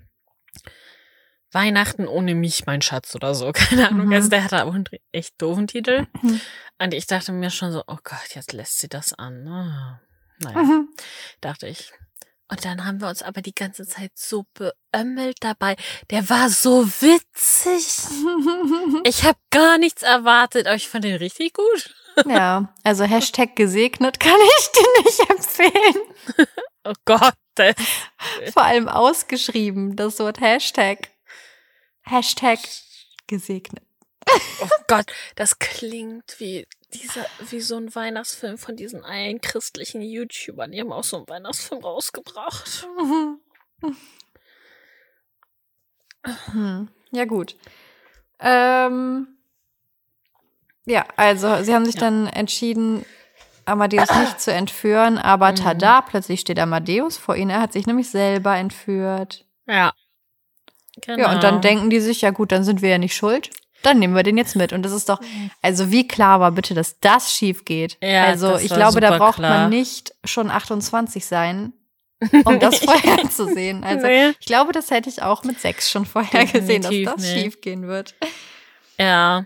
Speaker 2: Weihnachten ohne mich, mein Schatz oder so. [LAUGHS] Keine Ahnung.
Speaker 1: Mhm.
Speaker 2: Also der hatte auch einen echt doofen Titel.
Speaker 1: Mhm.
Speaker 2: Und ich dachte mir schon so, oh Gott, jetzt lässt sie das an. Ah. Naja,
Speaker 1: Mhm.
Speaker 2: dachte ich. Und dann haben wir uns aber die ganze Zeit so beömmelt dabei. Der war so witzig. [LAUGHS] Ich habe gar nichts erwartet, aber ich fand den richtig gut.
Speaker 1: ja, also Hashtag gesegnet kann ich dir nicht empfehlen. [LAUGHS]
Speaker 2: Oh Gott. [LAUGHS]
Speaker 1: Vor allem ausgeschrieben, das Wort Hashtag. Hashtag gesegnet.
Speaker 2: oh Gott, das klingt wie dieser, wie so ein Weihnachtsfilm von diesen einen christlichen YouTubern. Die haben auch so einen Weihnachtsfilm rausgebracht.
Speaker 1: Hm. Ja, gut. Ähm, ja, also sie haben sich
Speaker 2: Ja.
Speaker 1: dann entschieden, Amadeus nicht zu entführen, aber
Speaker 2: Mhm.
Speaker 1: tada, plötzlich steht Amadeus vor ihnen. Er hat sich nämlich selber entführt.
Speaker 2: Ja. Genau.
Speaker 1: Ja, und dann denken die sich, ja gut, dann sind wir ja nicht schuld. Dann nehmen wir den jetzt mit. Und das ist doch, also wie klar war bitte, dass das schief geht.
Speaker 2: Ja,
Speaker 1: also ich glaube, da braucht
Speaker 2: klar.
Speaker 1: man nicht schon 28 sein, [LAUGHS] um das vorher zu sehen. Also
Speaker 2: Nee.
Speaker 1: ich glaube, das hätte ich auch mit sechs schon vorher gesehen, dass das
Speaker 2: nicht.
Speaker 1: schief gehen wird.
Speaker 2: Ja.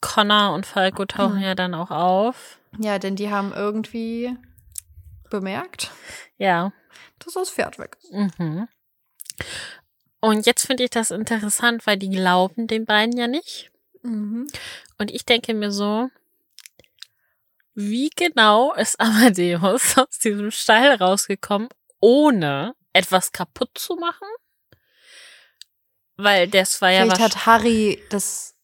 Speaker 2: Connor und Falco tauchen
Speaker 1: Mhm.
Speaker 2: ja dann auch auf.
Speaker 1: Ja, denn die haben irgendwie bemerkt,
Speaker 2: Ja.
Speaker 1: dass das Pferd weg ist.
Speaker 2: Mhm. Und jetzt finde ich das interessant, weil die glauben den beiden ja nicht.
Speaker 1: Mhm.
Speaker 2: Und ich denke mir so, wie genau ist [LAUGHS] Amadeus aus diesem Stall rausgekommen, ohne etwas kaputt zu machen? Weil das war ja
Speaker 1: Vielleicht hat Harry das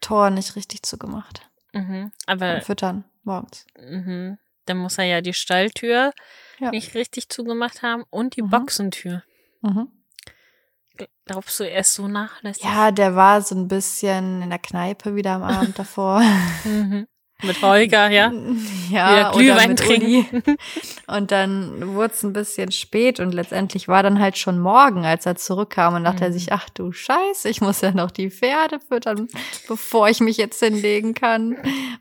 Speaker 1: Tor nicht richtig zugemacht.
Speaker 2: Mhm.
Speaker 1: Beim
Speaker 2: Aber
Speaker 1: Füttern morgens.
Speaker 2: mhm. dann muss er ja die Stalltür
Speaker 1: Ja.
Speaker 2: nicht richtig zugemacht haben und die
Speaker 1: Mhm.
Speaker 2: Boxentür.
Speaker 1: Mhm.
Speaker 2: Glaubst du, er ist so nachlässig?
Speaker 1: Ja, der war so ein bisschen in der Kneipe wieder am Abend [LAUGHS] davor.
Speaker 2: Mhm. Mit Holger, ja. [LAUGHS]
Speaker 1: ja,
Speaker 2: Glühwein trinken. [LAUGHS]
Speaker 1: Und dann wurde es ein bisschen spät und letztendlich war dann halt schon morgen, als er zurückkam und dachte er
Speaker 2: Mhm.
Speaker 1: sich, ach du Scheiße, ich muss ja noch die Pferde füttern, bevor ich mich jetzt hinlegen kann.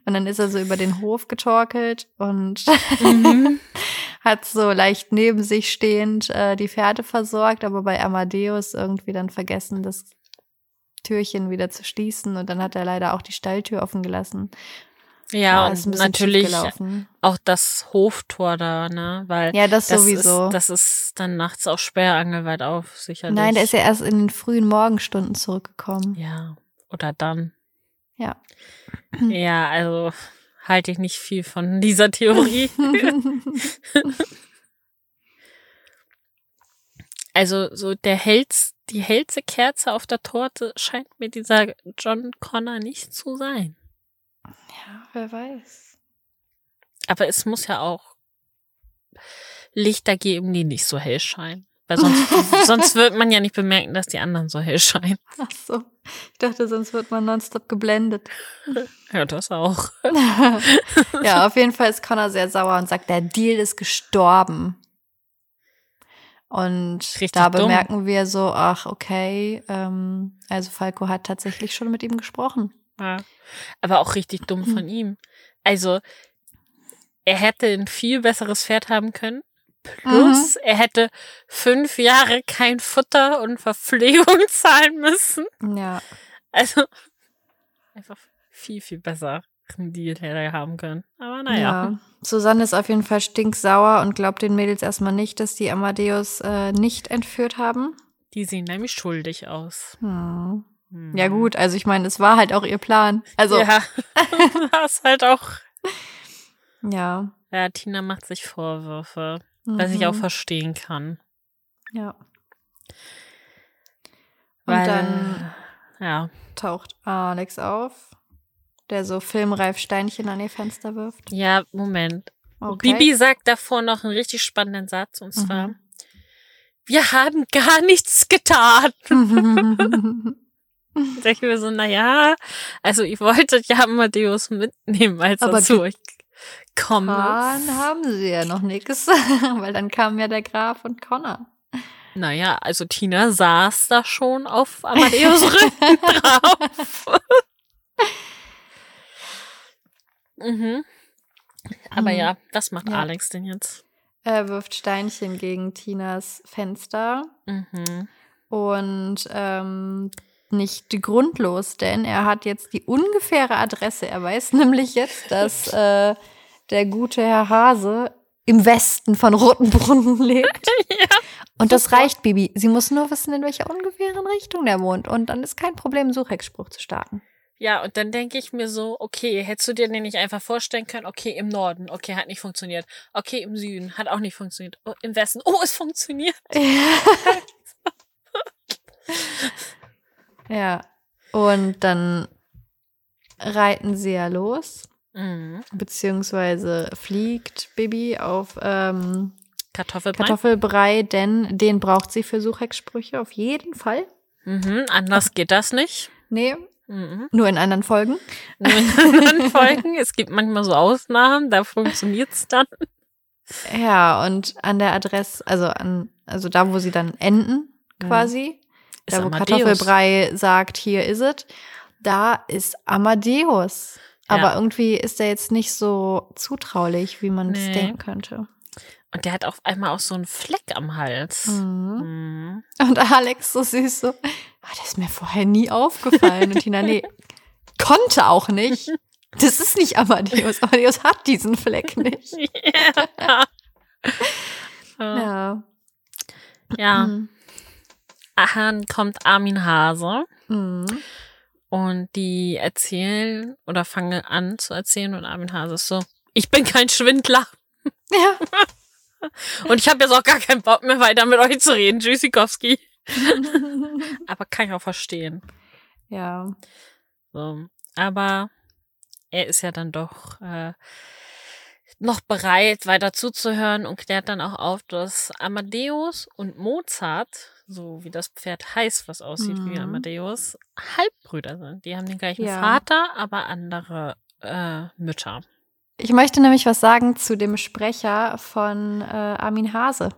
Speaker 1: Und dann ist er so über den Hof getorkelt und
Speaker 2: Mhm.
Speaker 1: Hat so leicht neben sich stehend äh, die Pferde versorgt, aber bei Amadeus irgendwie dann vergessen, das Türchen wieder zu schließen und dann hat er leider auch die Stalltür offen gelassen.
Speaker 2: Ja,
Speaker 1: ist ein
Speaker 2: und natürlich auch das Hoftor da, ne? Weil
Speaker 1: Ja, das,
Speaker 2: das
Speaker 1: sowieso.
Speaker 2: Ist, das ist dann nachts auch sperrangelweit auf, sicherlich.
Speaker 1: Nein, der ist ja erst in den frühen Morgenstunden zurückgekommen.
Speaker 2: Ja, oder dann.
Speaker 1: Ja.
Speaker 2: Ja, also halte ich nicht viel von [LAUGHS] dieser Theorie. [LAUGHS] also so der hellst, die hellste Kerze auf der Torte scheint mir dieser John Connor nicht zu sein.
Speaker 1: ja, wer weiß.
Speaker 2: Aber es muss ja auch Lichter geben, die nicht so hell scheinen. Weil sonst, sonst wird man ja nicht bemerken, dass die anderen so hell scheinen.
Speaker 1: Ach so. Ich dachte, sonst wird man nonstop geblendet.
Speaker 2: Ja, das auch. [LAUGHS]
Speaker 1: ja, auf jeden Fall ist Connor sehr sauer und sagt, der Deal ist gestorben. Und
Speaker 2: Richtig
Speaker 1: da
Speaker 2: dumm.
Speaker 1: bemerken wir so, ach, okay, ähm, also Falco hat tatsächlich schon mit ihm gesprochen.
Speaker 2: Ja. Aber auch richtig dumm von [CLEARS THROAT] ihm. Also, er hätte ein viel besseres Pferd haben können. Plus, er hätte fünf Jahre kein Futter und Verpflegung [LAUGHS] zahlen müssen.
Speaker 1: Ja.
Speaker 2: Also, einfach viel, viel besser einen Deal hätte er haben können. Aber naja.
Speaker 1: Ja. Susanne ist auf jeden Fall stinksauer und glaubt den Mädels erstmal nicht, dass die Amadeus äh, nicht entführt haben.
Speaker 2: Die sehen nämlich schuldig aus.
Speaker 1: Hm.
Speaker 2: Hm.
Speaker 1: Ja, gut, also ich meine, es war halt auch ihr Plan. Also,
Speaker 2: Ja, [LAUGHS] [LAUGHS] das halt auch.
Speaker 1: ja.
Speaker 2: Ja, Tina macht sich Vorwürfe, was ich auch
Speaker 1: Mhm.
Speaker 2: verstehen kann.
Speaker 1: Ja. Und
Speaker 2: Weil,
Speaker 1: dann
Speaker 2: ja,
Speaker 1: taucht Alex auf, der so filmreif Steinchen an ihr Fenster wirft.
Speaker 2: ja, Moment.
Speaker 1: Okay.
Speaker 2: Bibi sagt davor noch einen richtig spannenden Satz und zwar:
Speaker 1: Mhm.
Speaker 2: Wir haben gar nichts getan. [LAUGHS] Ich mir so, naja, also ihr wolltet ja Amadeus mitnehmen, als
Speaker 1: Aber
Speaker 2: er zu euch
Speaker 1: Dann haben sie ja noch nichts, [LAUGHS] weil dann kam ja der Graf und Connor.
Speaker 2: Naja, also Tina saß da schon auf Amadeus [LAUGHS] Rücken drauf. mhm. Aber
Speaker 1: Mhm.
Speaker 2: ja, was macht
Speaker 1: Ja.
Speaker 2: Alex denn jetzt?
Speaker 1: Er wirft Steinchen gegen Tinas Fenster.
Speaker 2: Mhm.
Speaker 1: Und ähm, nicht grundlos, denn er hat jetzt die ungefähre Adresse. Er weiß [LAUGHS] nämlich jetzt, dass äh, der gute Herr Hase im Westen von Rotenbrunnen [LAUGHS] lebt. [LAUGHS]
Speaker 2: ja.
Speaker 1: Und das reicht, Bibi. Sie muss nur wissen, in welcher ungefähren Richtung der wohnt. Und dann ist kein Problem, einen Suchhexspruch zu starten.
Speaker 2: Ja, und dann denke ich mir so, okay, hättest du dir den nicht einfach vorstellen können, okay, im Norden, okay, hat nicht funktioniert. Okay, im Süden, hat auch nicht funktioniert. Oh, Im Westen, oh, es funktioniert. [LAUGHS]
Speaker 1: ja. Und dann reiten sie ja los.
Speaker 2: Mhm.
Speaker 1: Beziehungsweise fliegt Bibi auf ähm,
Speaker 2: Kartoffelbrei.
Speaker 1: Kartoffelbrei, denn den braucht sie für Suchhexsprüche auf jeden Fall.
Speaker 2: Mhm, anders geht das nicht.
Speaker 1: Nee,
Speaker 2: Mhm.
Speaker 1: nur in anderen Folgen.
Speaker 2: Nur in anderen [LAUGHS] Folgen. Es gibt manchmal so Ausnahmen, da funktioniert's dann.
Speaker 1: Ja, und an der Adresse, also an, also da, wo sie dann enden, quasi,
Speaker 2: Ist
Speaker 1: da wo
Speaker 2: Amadeus.
Speaker 1: Kartoffelbrei sagt, hier ist es, da ist Amadeus. Aber
Speaker 2: Ja.
Speaker 1: irgendwie ist er jetzt nicht so zutraulich, wie man es
Speaker 2: Nee.
Speaker 1: denken könnte.
Speaker 2: Und der hat auf einmal auch so einen Fleck am Hals.
Speaker 1: Mhm.
Speaker 2: Mhm.
Speaker 1: Und Alex so süß so, ah, das ist mir vorher nie aufgefallen. Und Tina, nee, konnte auch nicht. Das ist nicht Amadeus. Amadeus hat diesen Fleck nicht. [LAUGHS] [LAUGHS]
Speaker 2: Ja. ja.
Speaker 1: Ja. Mhm.
Speaker 2: Dann kommt Armin Hase
Speaker 1: Mhm.
Speaker 2: Und die erzählen oder fangen an zu erzählen und Armin Hase ist so, ich bin kein Schwindler
Speaker 1: Ja. [LAUGHS]
Speaker 2: und ich habe jetzt auch gar keinen Bock mehr weiter mit euch zu reden, Tschüssikowski. [LAUGHS] Aber kann ich auch verstehen.
Speaker 1: ja.
Speaker 2: So. Aber er ist ja dann doch äh, noch bereit, weiter zuzuhören und klärt dann auch auf, dass Amadeus und Mozart, so wie das Pferd heißt, was aussieht wie
Speaker 1: Mhm.
Speaker 2: Amadeus, Halbbrüder sind. Die haben den gleichen
Speaker 1: Ja.
Speaker 2: Vater, aber andere äh, Mütter.
Speaker 1: Ich möchte nämlich was sagen zu dem Sprecher von äh, Armin Hase.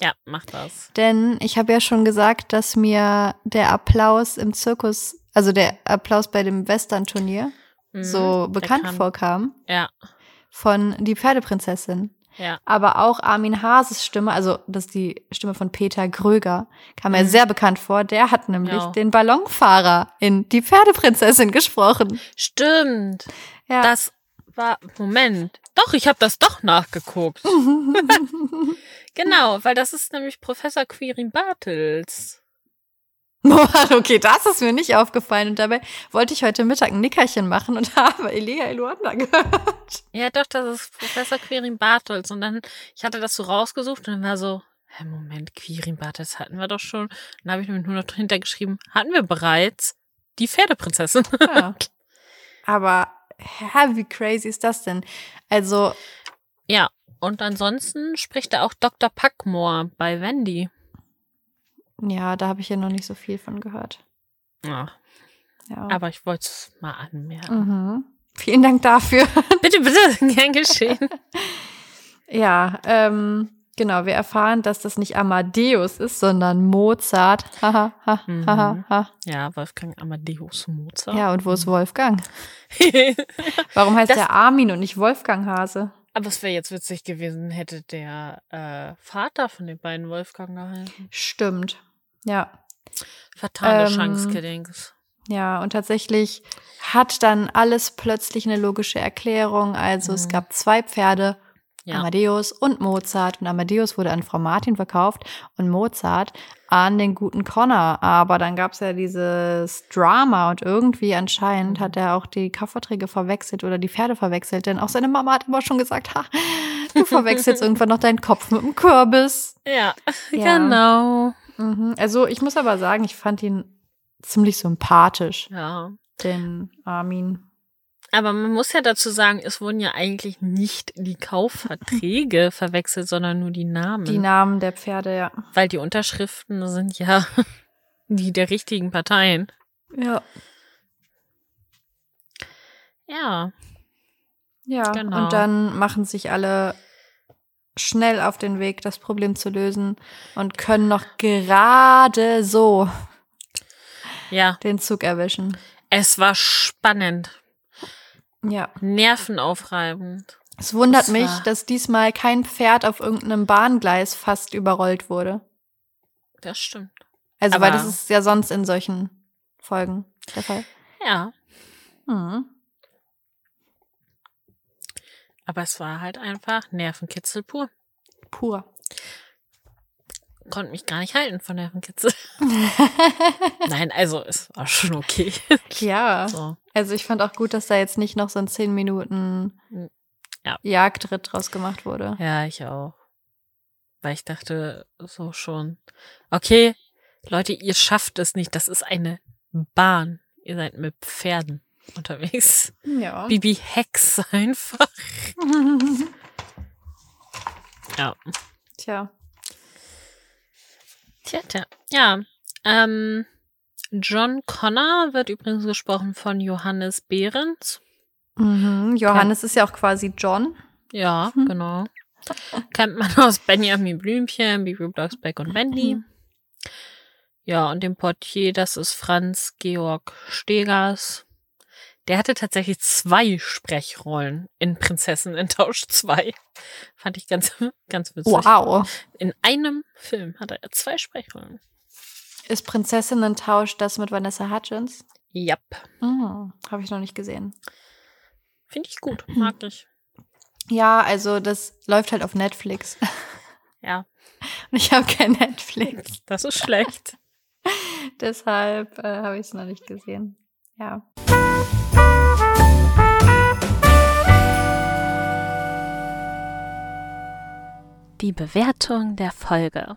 Speaker 2: Ja, macht das.
Speaker 1: Denn ich habe ja schon gesagt, dass mir der Applaus im Zirkus, also der Applaus bei dem Western-Turnier,
Speaker 2: Mhm,
Speaker 1: so bekannt
Speaker 2: kann-
Speaker 1: vorkam
Speaker 2: Ja,
Speaker 1: von Die Pferdeprinzessin.
Speaker 2: Ja.
Speaker 1: Aber auch Armin Hases Stimme, also das ist die Stimme von Peter Gröger, kam mir
Speaker 2: Mhm.
Speaker 1: sehr bekannt vor. Der hat nämlich
Speaker 2: Ja.
Speaker 1: den Ballonfahrer in Die Pferdeprinzessin gesprochen.
Speaker 2: Stimmt.
Speaker 1: Ja.
Speaker 2: Das war. Moment. Doch, ich habe das doch nachgeguckt. [LAUGHS] Genau, weil das ist nämlich Professor Quirin Bartels. [LAUGHS]
Speaker 1: okay, das ist mir nicht aufgefallen. Und dabei wollte ich heute Mittag ein Nickerchen machen und [LAUGHS] habe Elia Eluanda gehört.
Speaker 2: Ja, doch, das ist Professor Quirin Bartels. Und dann, ich hatte das so rausgesucht und dann war so, hä, Moment, Quirin Bartels hatten wir doch schon. Dann habe ich nämlich nur noch dahinter geschrieben, hatten wir bereits die Pferdeprinzessin. [LAUGHS]
Speaker 1: Ja. Aber hä, wie crazy ist das denn? Also,
Speaker 2: ja, und ansonsten spricht er auch Dr. Packmore bei Wendy.
Speaker 1: Ja, da habe ich ja noch nicht so viel von gehört.
Speaker 2: Ja,
Speaker 1: Ja.
Speaker 2: aber ich wollte es mal anmerken.
Speaker 1: mhm. Vielen Dank dafür. [LAUGHS]
Speaker 2: Bitte, bitte, gern geschehen. [LAUGHS]
Speaker 1: Ja, ähm, genau, wir erfahren, dass das nicht Amadeus ist, sondern Mozart. [LAUGHS] Ha,
Speaker 2: Mhm.
Speaker 1: ha, ha.
Speaker 2: Ja, Wolfgang Amadeus Mozart.
Speaker 1: Ja, und wo ist Wolfgang? Warum heißt
Speaker 2: Das-
Speaker 1: der Armin und nicht Wolfgang Hase?
Speaker 2: Aber es wäre jetzt witzig gewesen, hätte der äh, Vater von den beiden Wolfgang gehalten.
Speaker 1: Stimmt. Ja.
Speaker 2: Fatale
Speaker 1: Ähm,
Speaker 2: Chance, Kiddings.
Speaker 1: Ja, und tatsächlich hat dann alles plötzlich eine logische Erklärung. Also es
Speaker 2: Mhm.
Speaker 1: gab zwei Pferde,
Speaker 2: Ja.
Speaker 1: Amadeus und Mozart. Und Amadeus wurde an Frau Martin verkauft und Mozart an den guten Connor. Aber dann gab es ja dieses Drama und irgendwie anscheinend
Speaker 2: Mhm.
Speaker 1: hat er auch die Kaufverträge verwechselt oder die Pferde verwechselt. Denn auch seine Mama hat immer schon gesagt, ha, du verwechselst [LAUGHS] irgendwann noch deinen Kopf mit dem Kürbis.
Speaker 2: Ja,
Speaker 1: Ja.
Speaker 2: genau.
Speaker 1: Mhm. Also ich muss aber sagen, ich fand ihn ziemlich sympathisch,
Speaker 2: Ja.
Speaker 1: den Armin.
Speaker 2: Aber man muss ja dazu sagen, es wurden ja eigentlich nicht die Kaufverträge [LAUGHS] verwechselt, sondern nur die Namen.
Speaker 1: Die Namen der Pferde, ja.
Speaker 2: Weil die Unterschriften sind ja [LAUGHS] die der richtigen Parteien.
Speaker 1: Ja.
Speaker 2: Ja.
Speaker 1: Ja,
Speaker 2: Genau.
Speaker 1: und dann machen sich alle schnell auf den Weg, das Problem zu lösen und können noch gerade so
Speaker 2: Ja.
Speaker 1: den Zug erwischen.
Speaker 2: Es war spannend.
Speaker 1: Ja.
Speaker 2: Nervenaufreibend.
Speaker 1: Es wundert
Speaker 2: Das
Speaker 1: mich, dass diesmal kein Pferd auf irgendeinem Bahngleis fast überrollt wurde.
Speaker 2: Das stimmt.
Speaker 1: Also,
Speaker 2: Aber-
Speaker 1: weil das ist ja sonst in solchen Folgen der Fall.
Speaker 2: Ja.
Speaker 1: Hm.
Speaker 2: Aber es war halt einfach Nervenkitzel pur.
Speaker 1: Pur.
Speaker 2: Konnte mich gar nicht halten von Nervenkitzel. [LAUGHS] Nein, also es war schon okay.
Speaker 1: ja.
Speaker 2: So.
Speaker 1: Also ich fand auch gut, dass da jetzt nicht noch so ein 10 Minuten
Speaker 2: Ja.
Speaker 1: Jagdritt draus gemacht wurde.
Speaker 2: Ja, ich auch. Weil ich dachte so schon, okay, Leute, ihr schafft es nicht. Das ist eine Bahn. Ihr seid mit Pferden unterwegs.
Speaker 1: Ja.
Speaker 2: Bibi Hex einfach. [LAUGHS] Ja.
Speaker 1: Tja.
Speaker 2: Tja, tja. Ja. Ähm, John Connor wird übrigens gesprochen von Johannes Behrens.
Speaker 1: Mhm. Johannes ist ja auch quasi John.
Speaker 2: Ja,
Speaker 1: Hm.
Speaker 2: genau. Kennt man aus Benjamin Blümchen, Bibi Blocksberg und Wendy.
Speaker 1: Mhm.
Speaker 2: Ja, und dem Portier, das ist Franz Georg Stegers. Der hatte tatsächlich zwei Sprechrollen in Prinzessin in Tausch 2. Fand ich ganz, [LAUGHS] ganz witzig.
Speaker 1: Wow.
Speaker 2: In einem Film hatte er zwei Sprechrollen.
Speaker 1: Ist Prinzessinnen-Tausch das mit Vanessa Hudgens?
Speaker 2: Yep.
Speaker 1: Mhm. Habe ich noch nicht gesehen.
Speaker 2: Finde ich gut. [CLEARS THROAT] Mag ich.
Speaker 1: Ja, also das läuft halt auf Netflix. [LAUGHS]
Speaker 2: Ja,
Speaker 1: Und ich habe kein Netflix.
Speaker 2: das ist schlecht. [LAUGHS]
Speaker 1: Deshalb äh, habe ich es noch nicht gesehen. Ja.
Speaker 2: Die Bewertung der Folge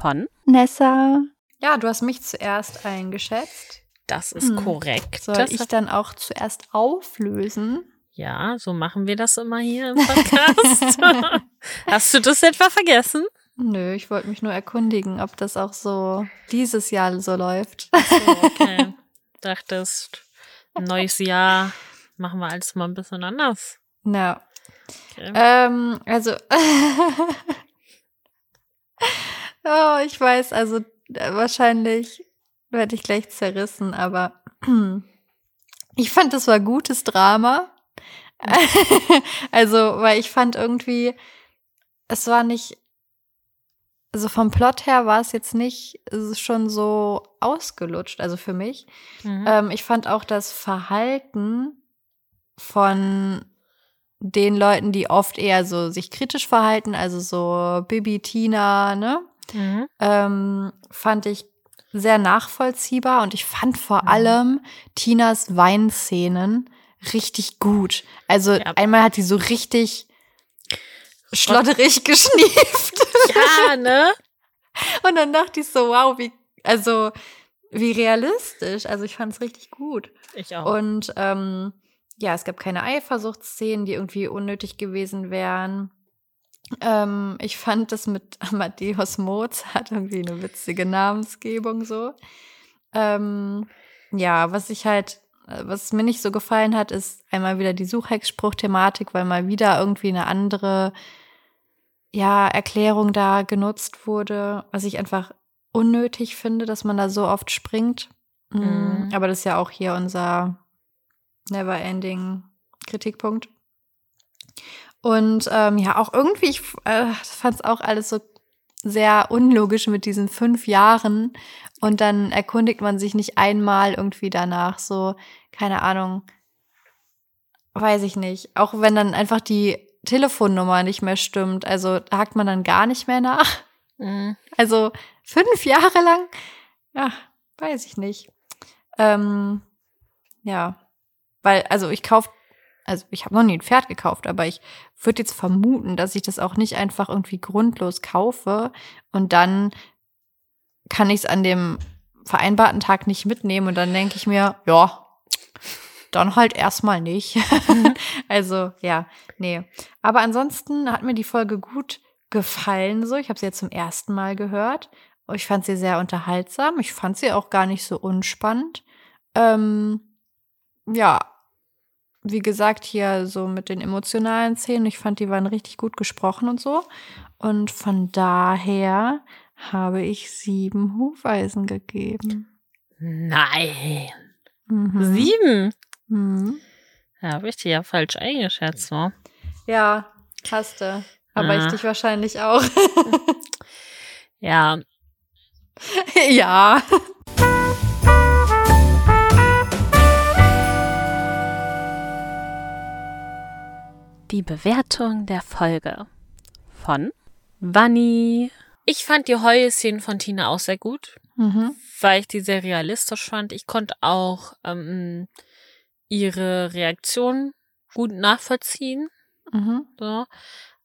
Speaker 2: von
Speaker 1: Nessa. Ja, du hast mich zuerst eingeschätzt.
Speaker 2: Das ist
Speaker 1: Hm.
Speaker 2: korrekt.
Speaker 1: Soll
Speaker 2: das
Speaker 1: ich dann auch zuerst auflösen?
Speaker 2: ja, so machen wir das immer hier im Podcast. [LAUGHS] Hast du das etwa vergessen?
Speaker 1: Nö, ich wollte mich nur erkundigen, ob das auch so dieses Jahr so läuft.
Speaker 2: So, okay. [LAUGHS] Dachtest, neues Jahr machen wir alles mal ein bisschen anders.
Speaker 1: Na,
Speaker 2: Okay.
Speaker 1: ähm, also. [LAUGHS] oh, ich weiß, also äh, wahrscheinlich werde ich gleich zerrissen, aber [CLEARS THROAT] ich fand, das war gutes Drama. [LAUGHS] also, weil ich fand irgendwie, es war nicht, also vom Plot her war es jetzt nicht es schon so ausgelutscht, also für mich.
Speaker 2: Mhm.
Speaker 1: Ähm, ich fand auch das Verhalten von den Leuten, die oft eher so sich kritisch verhalten, also so Bibi, Tina, ne,
Speaker 2: Mhm.
Speaker 1: ähm, fand ich sehr nachvollziehbar und ich fand vor
Speaker 2: Mhm.
Speaker 1: allem Tinas Weinszenen richtig gut. Also
Speaker 2: Ja.
Speaker 1: einmal hat die so richtig schlotterig geschnieft [LAUGHS]
Speaker 2: Ja, ne?
Speaker 1: und dann dachte ich so, wow, wie, also wie realistisch. Also ich fand es richtig gut.
Speaker 2: Ich auch.
Speaker 1: Und ähm, ja, es gab keine Eifersuchtsszenen, die irgendwie unnötig gewesen wären. Ähm, ich fand das mit [LAUGHS] Amadeus Mozart irgendwie eine witzige Namensgebung so. Ähm, ja, was ich halt, äh, was mir nicht so gefallen hat, ist einmal wieder die Suchhexspruch-Thematik, weil mal wieder irgendwie eine andere ja, Erklärung da genutzt wurde, was ich einfach unnötig finde, dass man da so oft springt. Mm,
Speaker 2: Mhm.
Speaker 1: Aber das ist ja auch hier unser never-ending Kritikpunkt. Und ähm, ja, auch irgendwie, ich äh, fand es auch alles so sehr unlogisch mit diesen fünf Jahren. Und dann erkundigt man sich nicht einmal irgendwie danach. So, keine Ahnung. Weiß ich nicht. Auch wenn dann einfach die Telefonnummer nicht mehr stimmt. Also hakt man dann gar nicht mehr nach.
Speaker 2: Mhm.
Speaker 1: Also fünf [LAUGHS] Jahre lang? Ja, weiß ich nicht. Ähm, ja, weil, also ich kaufe, also ich habe noch nie ein Pferd gekauft, aber ich würde jetzt vermuten, dass ich das auch nicht einfach irgendwie grundlos kaufe und dann kann ich es an dem vereinbarten Tag nicht mitnehmen und dann denke ich mir, ja, dann halt erstmal nicht. [LAUGHS] also ja, nee. Aber ansonsten hat mir die Folge gut gefallen so. Ich habe sie jetzt zum ersten Mal gehört. Ich fand sie sehr unterhaltsam. Ich fand sie auch gar nicht so unspannend. Ähm, ja, wie gesagt, hier so mit den emotionalen Szenen, ich fand, die waren richtig gut gesprochen und so. Und von daher habe ich sieben Hufeisen gegeben.
Speaker 2: Nein.
Speaker 1: Mhm.
Speaker 2: Sieben.
Speaker 1: Mhm.
Speaker 2: Ja, habe ich dir ja falsch eingeschätzt, ne?
Speaker 1: Ja, hast du. Aber ich
Speaker 2: Ah.
Speaker 1: dich wahrscheinlich auch. [LAUGHS]
Speaker 2: Ja. [LAUGHS]
Speaker 1: ja.
Speaker 2: Die Bewertung der Folge von Vanni. Ich fand die Heuszenen von Tina auch sehr gut,
Speaker 1: Mhm.
Speaker 2: weil ich die sehr realistisch fand. Ich konnte auch ähm, ihre Reaktion gut nachvollziehen.
Speaker 1: Mhm.
Speaker 2: So.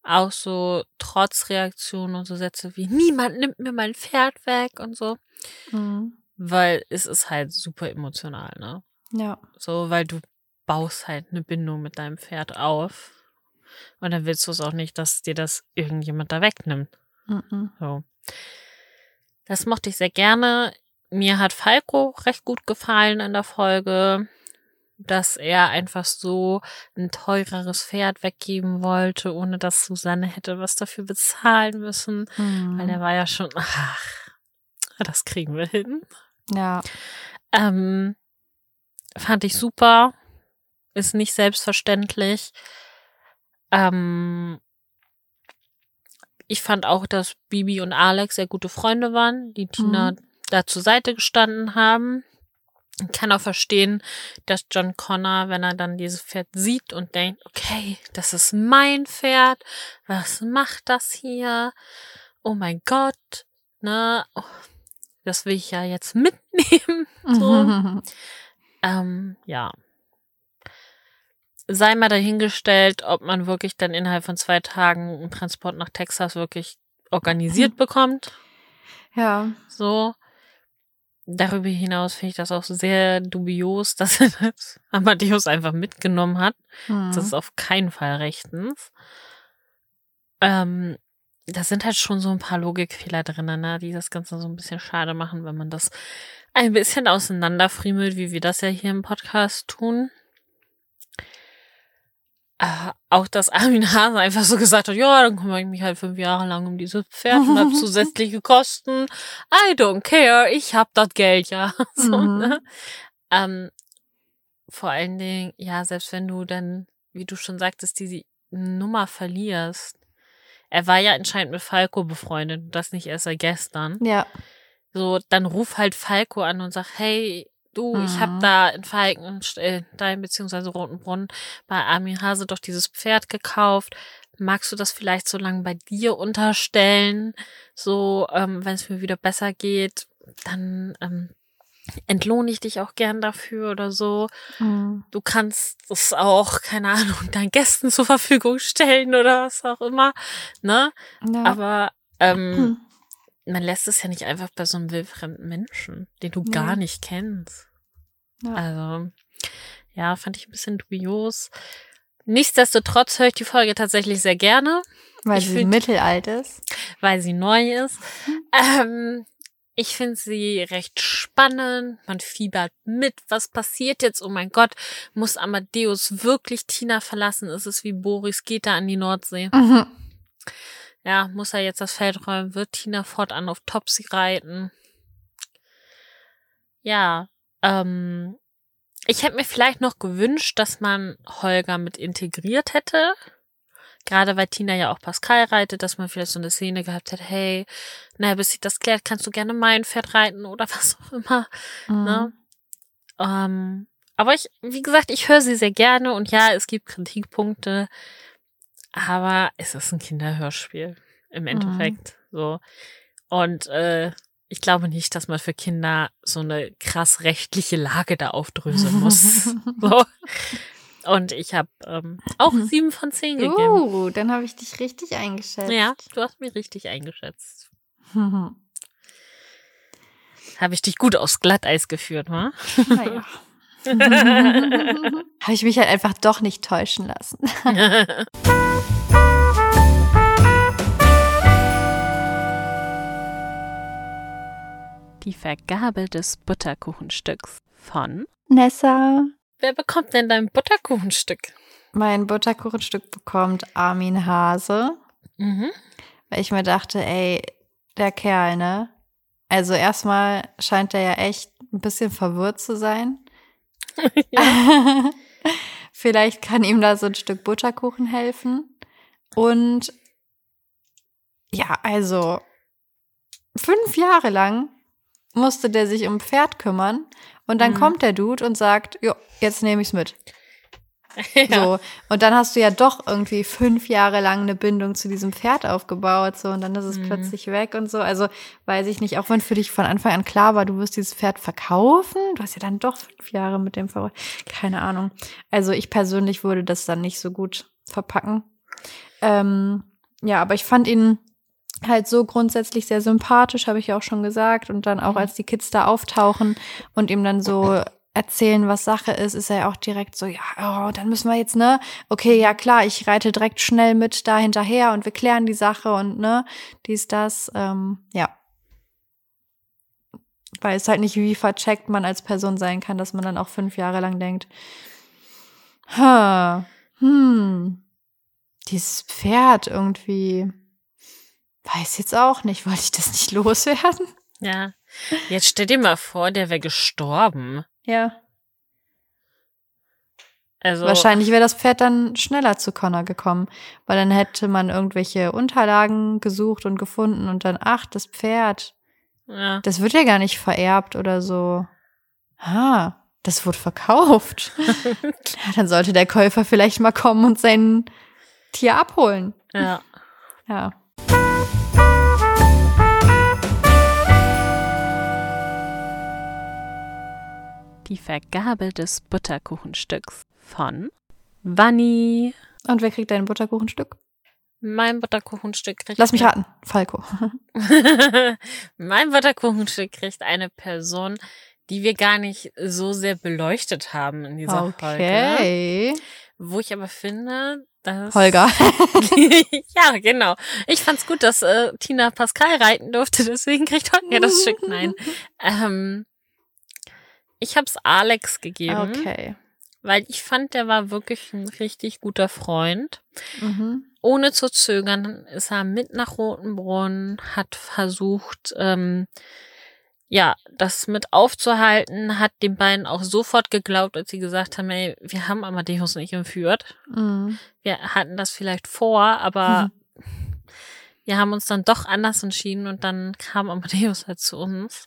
Speaker 2: Auch so trotz Reaktionen und so Sätze wie niemand nimmt mir mein Pferd weg und so.
Speaker 1: Mhm.
Speaker 2: Weil es ist halt super emotional, ne?
Speaker 1: Ja.
Speaker 2: So, weil du baust halt eine Bindung mit deinem Pferd auf. Und dann willst du es auch nicht, dass dir das irgendjemand da wegnimmt.
Speaker 1: Mhm.
Speaker 2: So. Das mochte ich sehr gerne. Mir hat Falco recht gut gefallen in der Folge, dass er einfach so ein teureres Pferd weggeben wollte, ohne dass Susanne hätte was dafür bezahlen müssen.
Speaker 1: Mhm.
Speaker 2: Weil er war ja schon, ach, das kriegen wir hin.
Speaker 1: Ja.
Speaker 2: Ähm, fand ich super. Ist nicht selbstverständlich. Ähm, ich fand auch, dass Bibi und Alex sehr gute Freunde waren, die Tina da zur Seite gestanden haben. Ich kann auch verstehen, dass John Connor, wenn er dann dieses Pferd sieht und denkt, okay, das ist mein Pferd, was macht das hier? Oh mein Gott, ne? Oh, das will ich ja jetzt mitnehmen. [LAUGHS] So. Ähm, ja. Sei mal dahingestellt, ob man wirklich dann innerhalb von zwei Tagen einen Transport nach Texas wirklich organisiert [LAUGHS] bekommt.
Speaker 1: Ja.
Speaker 2: So. Darüber hinaus finde ich das auch sehr dubios, [LAUGHS] dass er das Amadeus einfach mitgenommen hat.
Speaker 1: Mhm.
Speaker 2: Das ist auf keinen Fall rechtens. Ähm, da sind halt schon so ein paar Logikfehler drin, ne, die das Ganze so ein bisschen schade machen, wenn man das ein bisschen auseinanderfriemelt, wie wir das ja hier im Podcast tun. Äh, auch, dass Armin Hase einfach so gesagt hat, ja, dann kümmere ich mich halt fünf Jahre lang um dieses Pferd und habe [LAUGHS] zusätzliche Kosten. I don't care, ich hab das Geld ja. [LAUGHS] so,
Speaker 1: Mhm.
Speaker 2: ne? ähm, vor allen Dingen, ja, selbst wenn du dann, wie du schon sagtest, diese Nummer verlierst. Er war ja anscheinend mit Falco befreundet, und das nicht erst seit gestern.
Speaker 1: Ja.
Speaker 2: So, dann ruf halt Falco an und sag, hey, du, ich hab
Speaker 1: Mhm.
Speaker 2: da in Falkenstein beziehungsweise Rotenbrunn bei Armin Hase doch dieses Pferd gekauft. Magst du das vielleicht so lange bei dir unterstellen? So, ähm, wenn es mir wieder besser geht, dann ähm, entlohne ich dich auch gern dafür oder so.
Speaker 1: Mhm.
Speaker 2: Du kannst es auch, keine Ahnung, [LAUGHS] deinen Gästen zur Verfügung stellen oder was auch immer. Ne?
Speaker 1: Ja.
Speaker 2: Aber ähm,
Speaker 1: Hm.
Speaker 2: Man lässt es ja nicht einfach bei so einem wildfremden Menschen, den du
Speaker 1: Nee.
Speaker 2: gar nicht kennst.
Speaker 1: Ja.
Speaker 2: Also, ja, fand ich ein bisschen dubios. Nichtsdestotrotz höre ich die Folge tatsächlich sehr gerne,
Speaker 1: Weil
Speaker 2: ich
Speaker 1: sie
Speaker 2: find-
Speaker 1: mittelalt ist.
Speaker 2: weil sie neu ist. Ähm, ich finde sie recht spannend. Man fiebert mit. Was passiert jetzt? Oh mein Gott, muss Amadeus wirklich Tina verlassen? Ist es wie Boris geht da an die Nordsee?
Speaker 1: Mhm.
Speaker 2: Ja, muss er jetzt das Feld räumen? Wird Tina fortan auf Topsy reiten? Ja, ähm, ich hätte mir vielleicht noch gewünscht, dass man Holger mit integriert hätte. Gerade weil Tina ja auch Pascal reitet, dass man vielleicht so eine Szene gehabt hätte, hey, naja, bis sich das klärt, kannst du gerne mein Pferd reiten oder [LAUGHS] was auch immer.
Speaker 1: Mhm.
Speaker 2: Ne? Ähm, aber ich, wie gesagt, ich höre sie sehr gerne und ja, es gibt Kritikpunkte, aber es ist ein Kinderhörspiel im Endeffekt. So. Und äh, ich glaube nicht, dass man für Kinder so eine krass rechtliche Lage da aufdröseln [LAUGHS] muss. so. Und ich habe ähm, auch
Speaker 1: Mhm.
Speaker 2: sieben von zehn gegeben.
Speaker 1: Uh, dann habe ich dich richtig eingeschätzt.
Speaker 2: Ja, du hast mich richtig eingeschätzt. [LAUGHS]
Speaker 1: Mhm.
Speaker 2: Habe ich dich gut aufs Glatteis geführt, wa?
Speaker 1: Naja. [LAUGHS] habe ich mich halt einfach doch nicht täuschen lassen.
Speaker 2: Die Vergabe des Butterkuchenstücks von
Speaker 1: Nessa.
Speaker 2: Wer bekommt denn dein Butterkuchenstück?
Speaker 1: Mein Butterkuchenstück bekommt Armin Hase,
Speaker 2: Mhm.
Speaker 1: weil ich mir dachte, ey, der Kerl, ne? Also erstmal scheint er ja echt ein bisschen verwirrt zu sein. [LAUGHS] [LAUGHS] Vielleicht kann ihm da so ein Stück Butterkuchen helfen. Und ja, also fünf Jahre lang musste der sich um Pferd kümmern und dann
Speaker 2: Mhm.
Speaker 1: kommt der Dude und sagt, jo, jetzt nehme ich's mit. [LAUGHS]
Speaker 2: ja.
Speaker 1: So. Und dann hast du ja doch irgendwie fünf Jahre lang eine Bindung zu diesem Pferd aufgebaut, so, und dann ist es
Speaker 2: Mhm.
Speaker 1: plötzlich weg und so. Also, weiß ich nicht, auch wenn für dich von Anfang an klar war, du wirst dieses Pferd verkaufen, du hast ja dann doch fünf Jahre mit dem verbracht. Keine Ahnung. Also, ich persönlich würde das dann nicht so gut verpacken. Ähm, ja, aber ich fand ihn halt so grundsätzlich sehr sympathisch, habe ich ja auch schon gesagt. Und dann auch,
Speaker 2: Mhm.
Speaker 1: als die Kids da auftauchen und ihm dann so erzählen, was Sache ist, ist er ja auch direkt so, ja, oh, dann müssen wir jetzt, ne? Okay, ja klar, ich reite direkt schnell mit da hinterher und wir klären die Sache und ne, dies, das, ähm, ja. Weil es halt nicht wie vercheckt man als Person sein kann, dass man dann auch fünf Jahre lang denkt, ha, hm, dieses Pferd irgendwie, weiß jetzt auch nicht, wollte ich das nicht [LAUGHS] loswerden?
Speaker 2: ja. Jetzt stell dir mal vor, der wäre gestorben.
Speaker 1: Ja.
Speaker 2: Also,
Speaker 1: Wahrscheinlich wäre das Pferd dann schneller zu Connor gekommen, weil dann hätte man irgendwelche Unterlagen gesucht und gefunden und dann, ach, das Pferd,
Speaker 2: Ja.
Speaker 1: das wird ja gar nicht vererbt oder so. Ah, das wurde verkauft. [LAUGHS] ja, dann sollte der Käufer vielleicht mal kommen und sein Tier abholen.
Speaker 2: Ja.
Speaker 1: Ja.
Speaker 2: Die Vergabe des Butterkuchenstücks von Vanni.
Speaker 1: Und wer kriegt dein Butterkuchenstück?
Speaker 2: Mein Butterkuchenstück kriegt.
Speaker 1: Lass mich raten. Falco. [LAUGHS]
Speaker 2: mein Butterkuchenstück kriegt eine Person, die wir gar nicht so sehr beleuchtet haben in dieser Folge.
Speaker 1: Okay.
Speaker 2: Wo ich aber finde, dass.
Speaker 1: Holger. [LAUGHS] [LAUGHS]
Speaker 2: ja, genau. Ich fand's gut, dass äh, Tina Pascal reiten durfte, deswegen kriegt Holger das Stück. Nein. Ähm, ich hab's Alex gegeben,
Speaker 1: Okay.
Speaker 2: weil ich fand, der war wirklich ein richtig guter Freund.
Speaker 1: Mhm.
Speaker 2: Ohne zu zögern ist er mit nach Rotenbrunn, hat versucht, ähm, ja, das mit aufzuhalten, hat den beiden auch sofort geglaubt, als sie gesagt haben, ey, wir haben Amadeus nicht entführt.
Speaker 1: Mhm.
Speaker 2: Wir hatten das vielleicht vor, aber [LAUGHS] wir haben uns dann doch anders entschieden und dann kam Amadeus halt zu uns.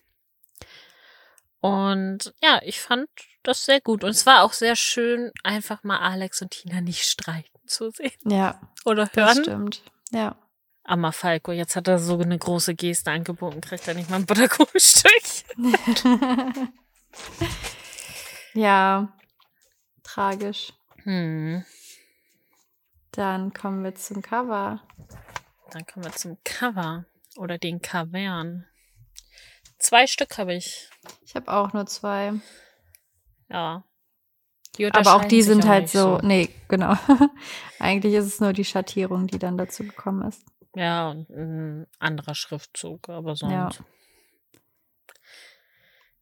Speaker 2: Und ja, ich fand das sehr gut. Und es war auch sehr schön, einfach mal Alex und Tina nicht streiten zu sehen
Speaker 1: Ja,
Speaker 2: oder
Speaker 1: das
Speaker 2: hören.
Speaker 1: stimmt. Ja.
Speaker 2: Amma Falco, jetzt hat er so eine große Geste angeboten, kriegt er nicht mal ein Butterkuchenstück. [LAUGHS]
Speaker 1: ja, tragisch.
Speaker 2: Hm.
Speaker 1: Dann kommen wir zum Cover.
Speaker 2: Dann kommen wir zum Cover oder den Cavern. Zwei Stück habe ich.
Speaker 1: Ich habe auch nur zwei.
Speaker 2: Ja. Die
Speaker 1: Aber auch die sind
Speaker 2: auch
Speaker 1: halt
Speaker 2: nicht
Speaker 1: so, nee, genau. [LAUGHS] Eigentlich ist es nur die Schattierung, die dann dazu gekommen ist.
Speaker 2: Ja, und ein anderer Schriftzug, aber sonst.
Speaker 1: Ja.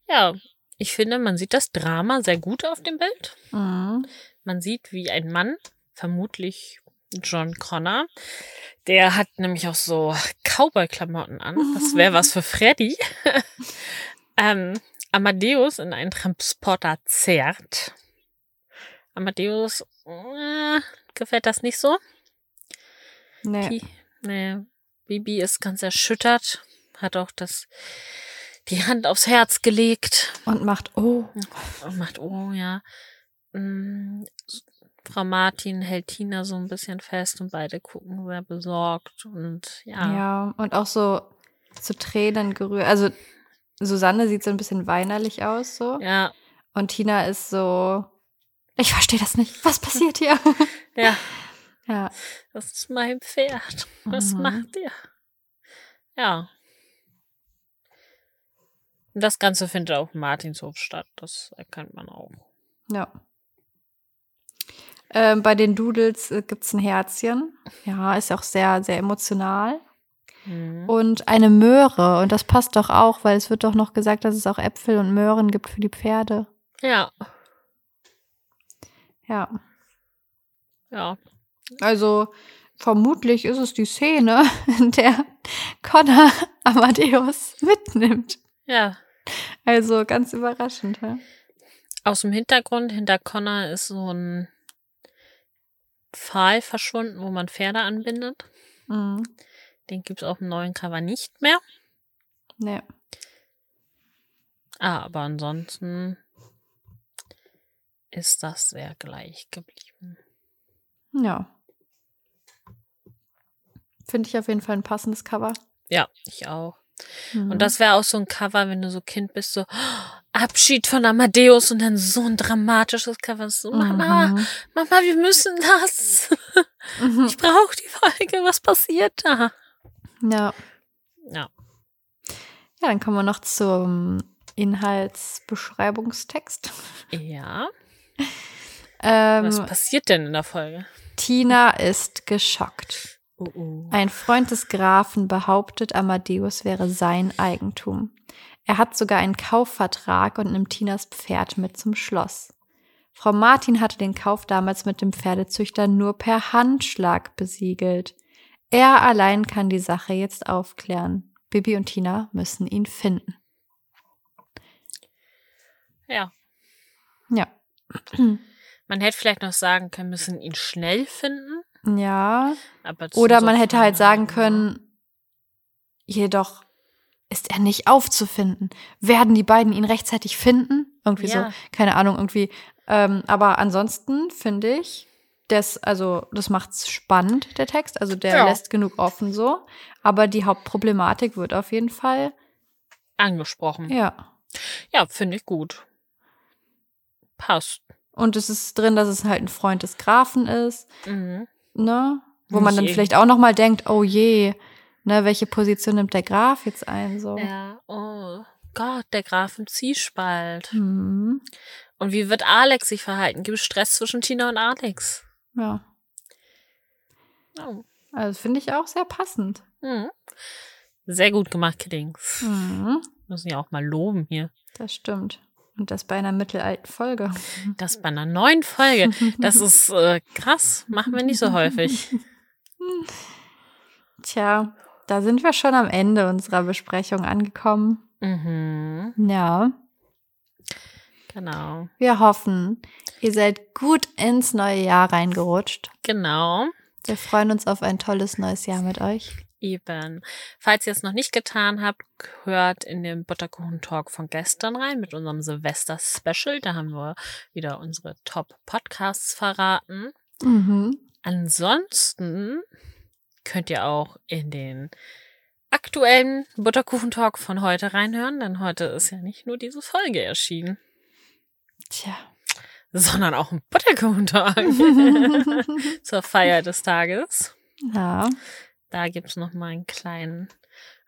Speaker 2: Ja. ich finde, man sieht das Drama sehr gut auf dem Bild.
Speaker 1: Mhm.
Speaker 2: Man sieht, wie ein Mann, vermutlich John Connor, der hat nämlich auch so Cowboy-Klamotten an. Das wäre [LAUGHS] was für Freddy. [LAUGHS] ähm, Amadeus in einen Transporter zerrt. Amadeus äh, gefällt das nicht so.
Speaker 1: Nee.
Speaker 2: Die, nee, Bibi ist ganz erschüttert, hat auch das die Hand aufs Herz gelegt
Speaker 1: Und macht, oh.
Speaker 2: und macht, oh ja. Frau Martin hält Tina so ein bisschen fest und beide gucken sehr besorgt und ja.
Speaker 1: Ja, und auch so zu Tränen gerührt. Also Susanne sieht so ein bisschen weinerlich aus, so.
Speaker 2: Ja,
Speaker 1: Und Tina ist so, ich verstehe das nicht. Was passiert hier? [LAUGHS]
Speaker 2: ja,
Speaker 1: ja.
Speaker 2: das ist mein Pferd. Was
Speaker 1: Mhm.
Speaker 2: macht ihr? Ja. Und Das Ganze findet auf Martinshof statt, das erkennt man auch.
Speaker 1: Ja. Ähm, bei den Doodles äh, gibt es ein Herzchen. Ja, ist auch sehr, sehr emotional.
Speaker 2: Mhm.
Speaker 1: Und eine Möhre. Und das passt doch auch, weil es wird doch noch gesagt, dass es auch Äpfel und Möhren gibt für die Pferde.
Speaker 2: Ja,
Speaker 1: Ja.
Speaker 2: ja.
Speaker 1: Also vermutlich ist es die Szene, [LAUGHS] in der Connor [LAUGHS] Amadeus mitnimmt.
Speaker 2: Ja.
Speaker 1: Also ganz überraschend. Ja?
Speaker 2: Aus dem Hintergrund, hinter Connor ist so ein Pfahl verschwunden, wo man Pferde anbindet.
Speaker 1: Mhm.
Speaker 2: Den gibt es auf dem neuen Cover nicht mehr.
Speaker 1: Nee.
Speaker 2: Ah, aber ansonsten ist das sehr gleich geblieben.
Speaker 1: Ja. Finde ich auf jeden Fall ein passendes Cover.
Speaker 2: Ja, ich auch.
Speaker 1: Mhm.
Speaker 2: Und das wäre auch so ein Cover, wenn du so Kind bist, so Abschied von Amadeus und dann so ein dramatisches Cover. So, Mama,
Speaker 1: Mhm.
Speaker 2: Mama, wir müssen das.
Speaker 1: Mhm.
Speaker 2: Ich brauche die Folge. Was passiert da?
Speaker 1: Ja.
Speaker 2: Ja.
Speaker 1: Ja, dann kommen wir noch zum Inhaltsbeschreibungstext.
Speaker 2: Ja.
Speaker 1: Ähm,
Speaker 2: Was passiert denn in der Folge?
Speaker 1: Tina ist geschockt.
Speaker 2: Uh -uh.
Speaker 1: Ein Freund des Grafen behauptet, Amadeus wäre sein Eigentum. Er hat sogar einen Kaufvertrag und nimmt Tinas Pferd mit zum Schloss. Frau Martin hatte den Kauf damals mit dem Pferdezüchter nur per Handschlag besiegelt. Er allein kann die Sache jetzt aufklären. Bibi und Tina müssen ihn finden.
Speaker 2: Ja.
Speaker 1: Ja.
Speaker 2: Man hätte vielleicht noch sagen können, müssen ihn schnell finden.
Speaker 1: Ja.
Speaker 2: Aber
Speaker 1: Oder man hätte halt sagen
Speaker 2: Fragen,
Speaker 1: können, jedoch ist er nicht aufzufinden. Werden die beiden ihn rechtzeitig finden? Irgendwie
Speaker 2: Ja.
Speaker 1: so, keine Ahnung, irgendwie. Ähm, aber ansonsten finde ich, das, also, das macht's spannend, der Text. Also der
Speaker 2: Ja.
Speaker 1: lässt genug offen so. Aber die Hauptproblematik wird auf jeden Fall,
Speaker 2: Angesprochen.
Speaker 1: ja.
Speaker 2: Ja, finde ich gut. Passt.
Speaker 1: Und es ist drin, dass es halt ein Freund des Grafen ist,
Speaker 2: Mhm.
Speaker 1: Ne? Wo
Speaker 2: Nicht
Speaker 1: man dann
Speaker 2: irgend-
Speaker 1: vielleicht auch noch mal denkt, oh je, ne, welche Position nimmt der Graf jetzt ein, so.
Speaker 2: Ja, oh Gott, der Graf im Ziespalt.
Speaker 1: Mhm.
Speaker 2: Und wie wird Alex sich verhalten? Gibt es Stress zwischen Tina und Alex?
Speaker 1: Ja.
Speaker 2: Oh.
Speaker 1: Also finde ich auch sehr passend.
Speaker 2: Mhm. Sehr gut gemacht, Kiddings.
Speaker 1: Mhm.
Speaker 2: Müssen ja auch mal loben hier.
Speaker 1: Das stimmt. Und das bei einer mittelalten Folge.
Speaker 2: Das bei einer neuen Folge. Das [LAUGHS] ist äh, krass. Machen wir nicht so häufig. [LAUGHS]
Speaker 1: Tja, da sind wir schon am Ende unserer Besprechung angekommen.
Speaker 2: Mhm.
Speaker 1: Ja.
Speaker 2: Genau.
Speaker 1: Wir hoffen, ihr seid gut ins neue Jahr reingerutscht.
Speaker 2: Genau.
Speaker 1: Wir freuen uns auf ein tolles neues Jahr mit euch.
Speaker 2: Eben. Falls ihr es noch nicht getan habt, hört in den Butterkuchen-Talk von gestern rein mit unserem Silvester-Special. Da haben wir wieder unsere Top-Podcasts verraten.
Speaker 1: Mhm.
Speaker 2: Ansonsten könnt ihr auch in den aktuellen Butterkuchen-Talk von heute reinhören, denn heute ist ja nicht nur diese Folge erschienen,
Speaker 1: Tja.
Speaker 2: sondern auch ein Butterkuchen-Talk [LAUGHS] zur Feier des Tages.
Speaker 1: ja.
Speaker 2: Da gibt's noch mal einen kleinen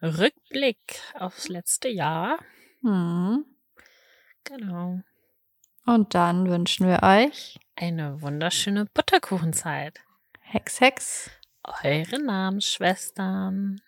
Speaker 2: Rückblick aufs letzte Jahr.
Speaker 1: Mhm.
Speaker 2: Genau.
Speaker 1: Und dann wünschen wir euch
Speaker 2: Eine wunderschöne Butterkuchenzeit.
Speaker 1: Hex Hex.
Speaker 2: Eure Namensschwestern.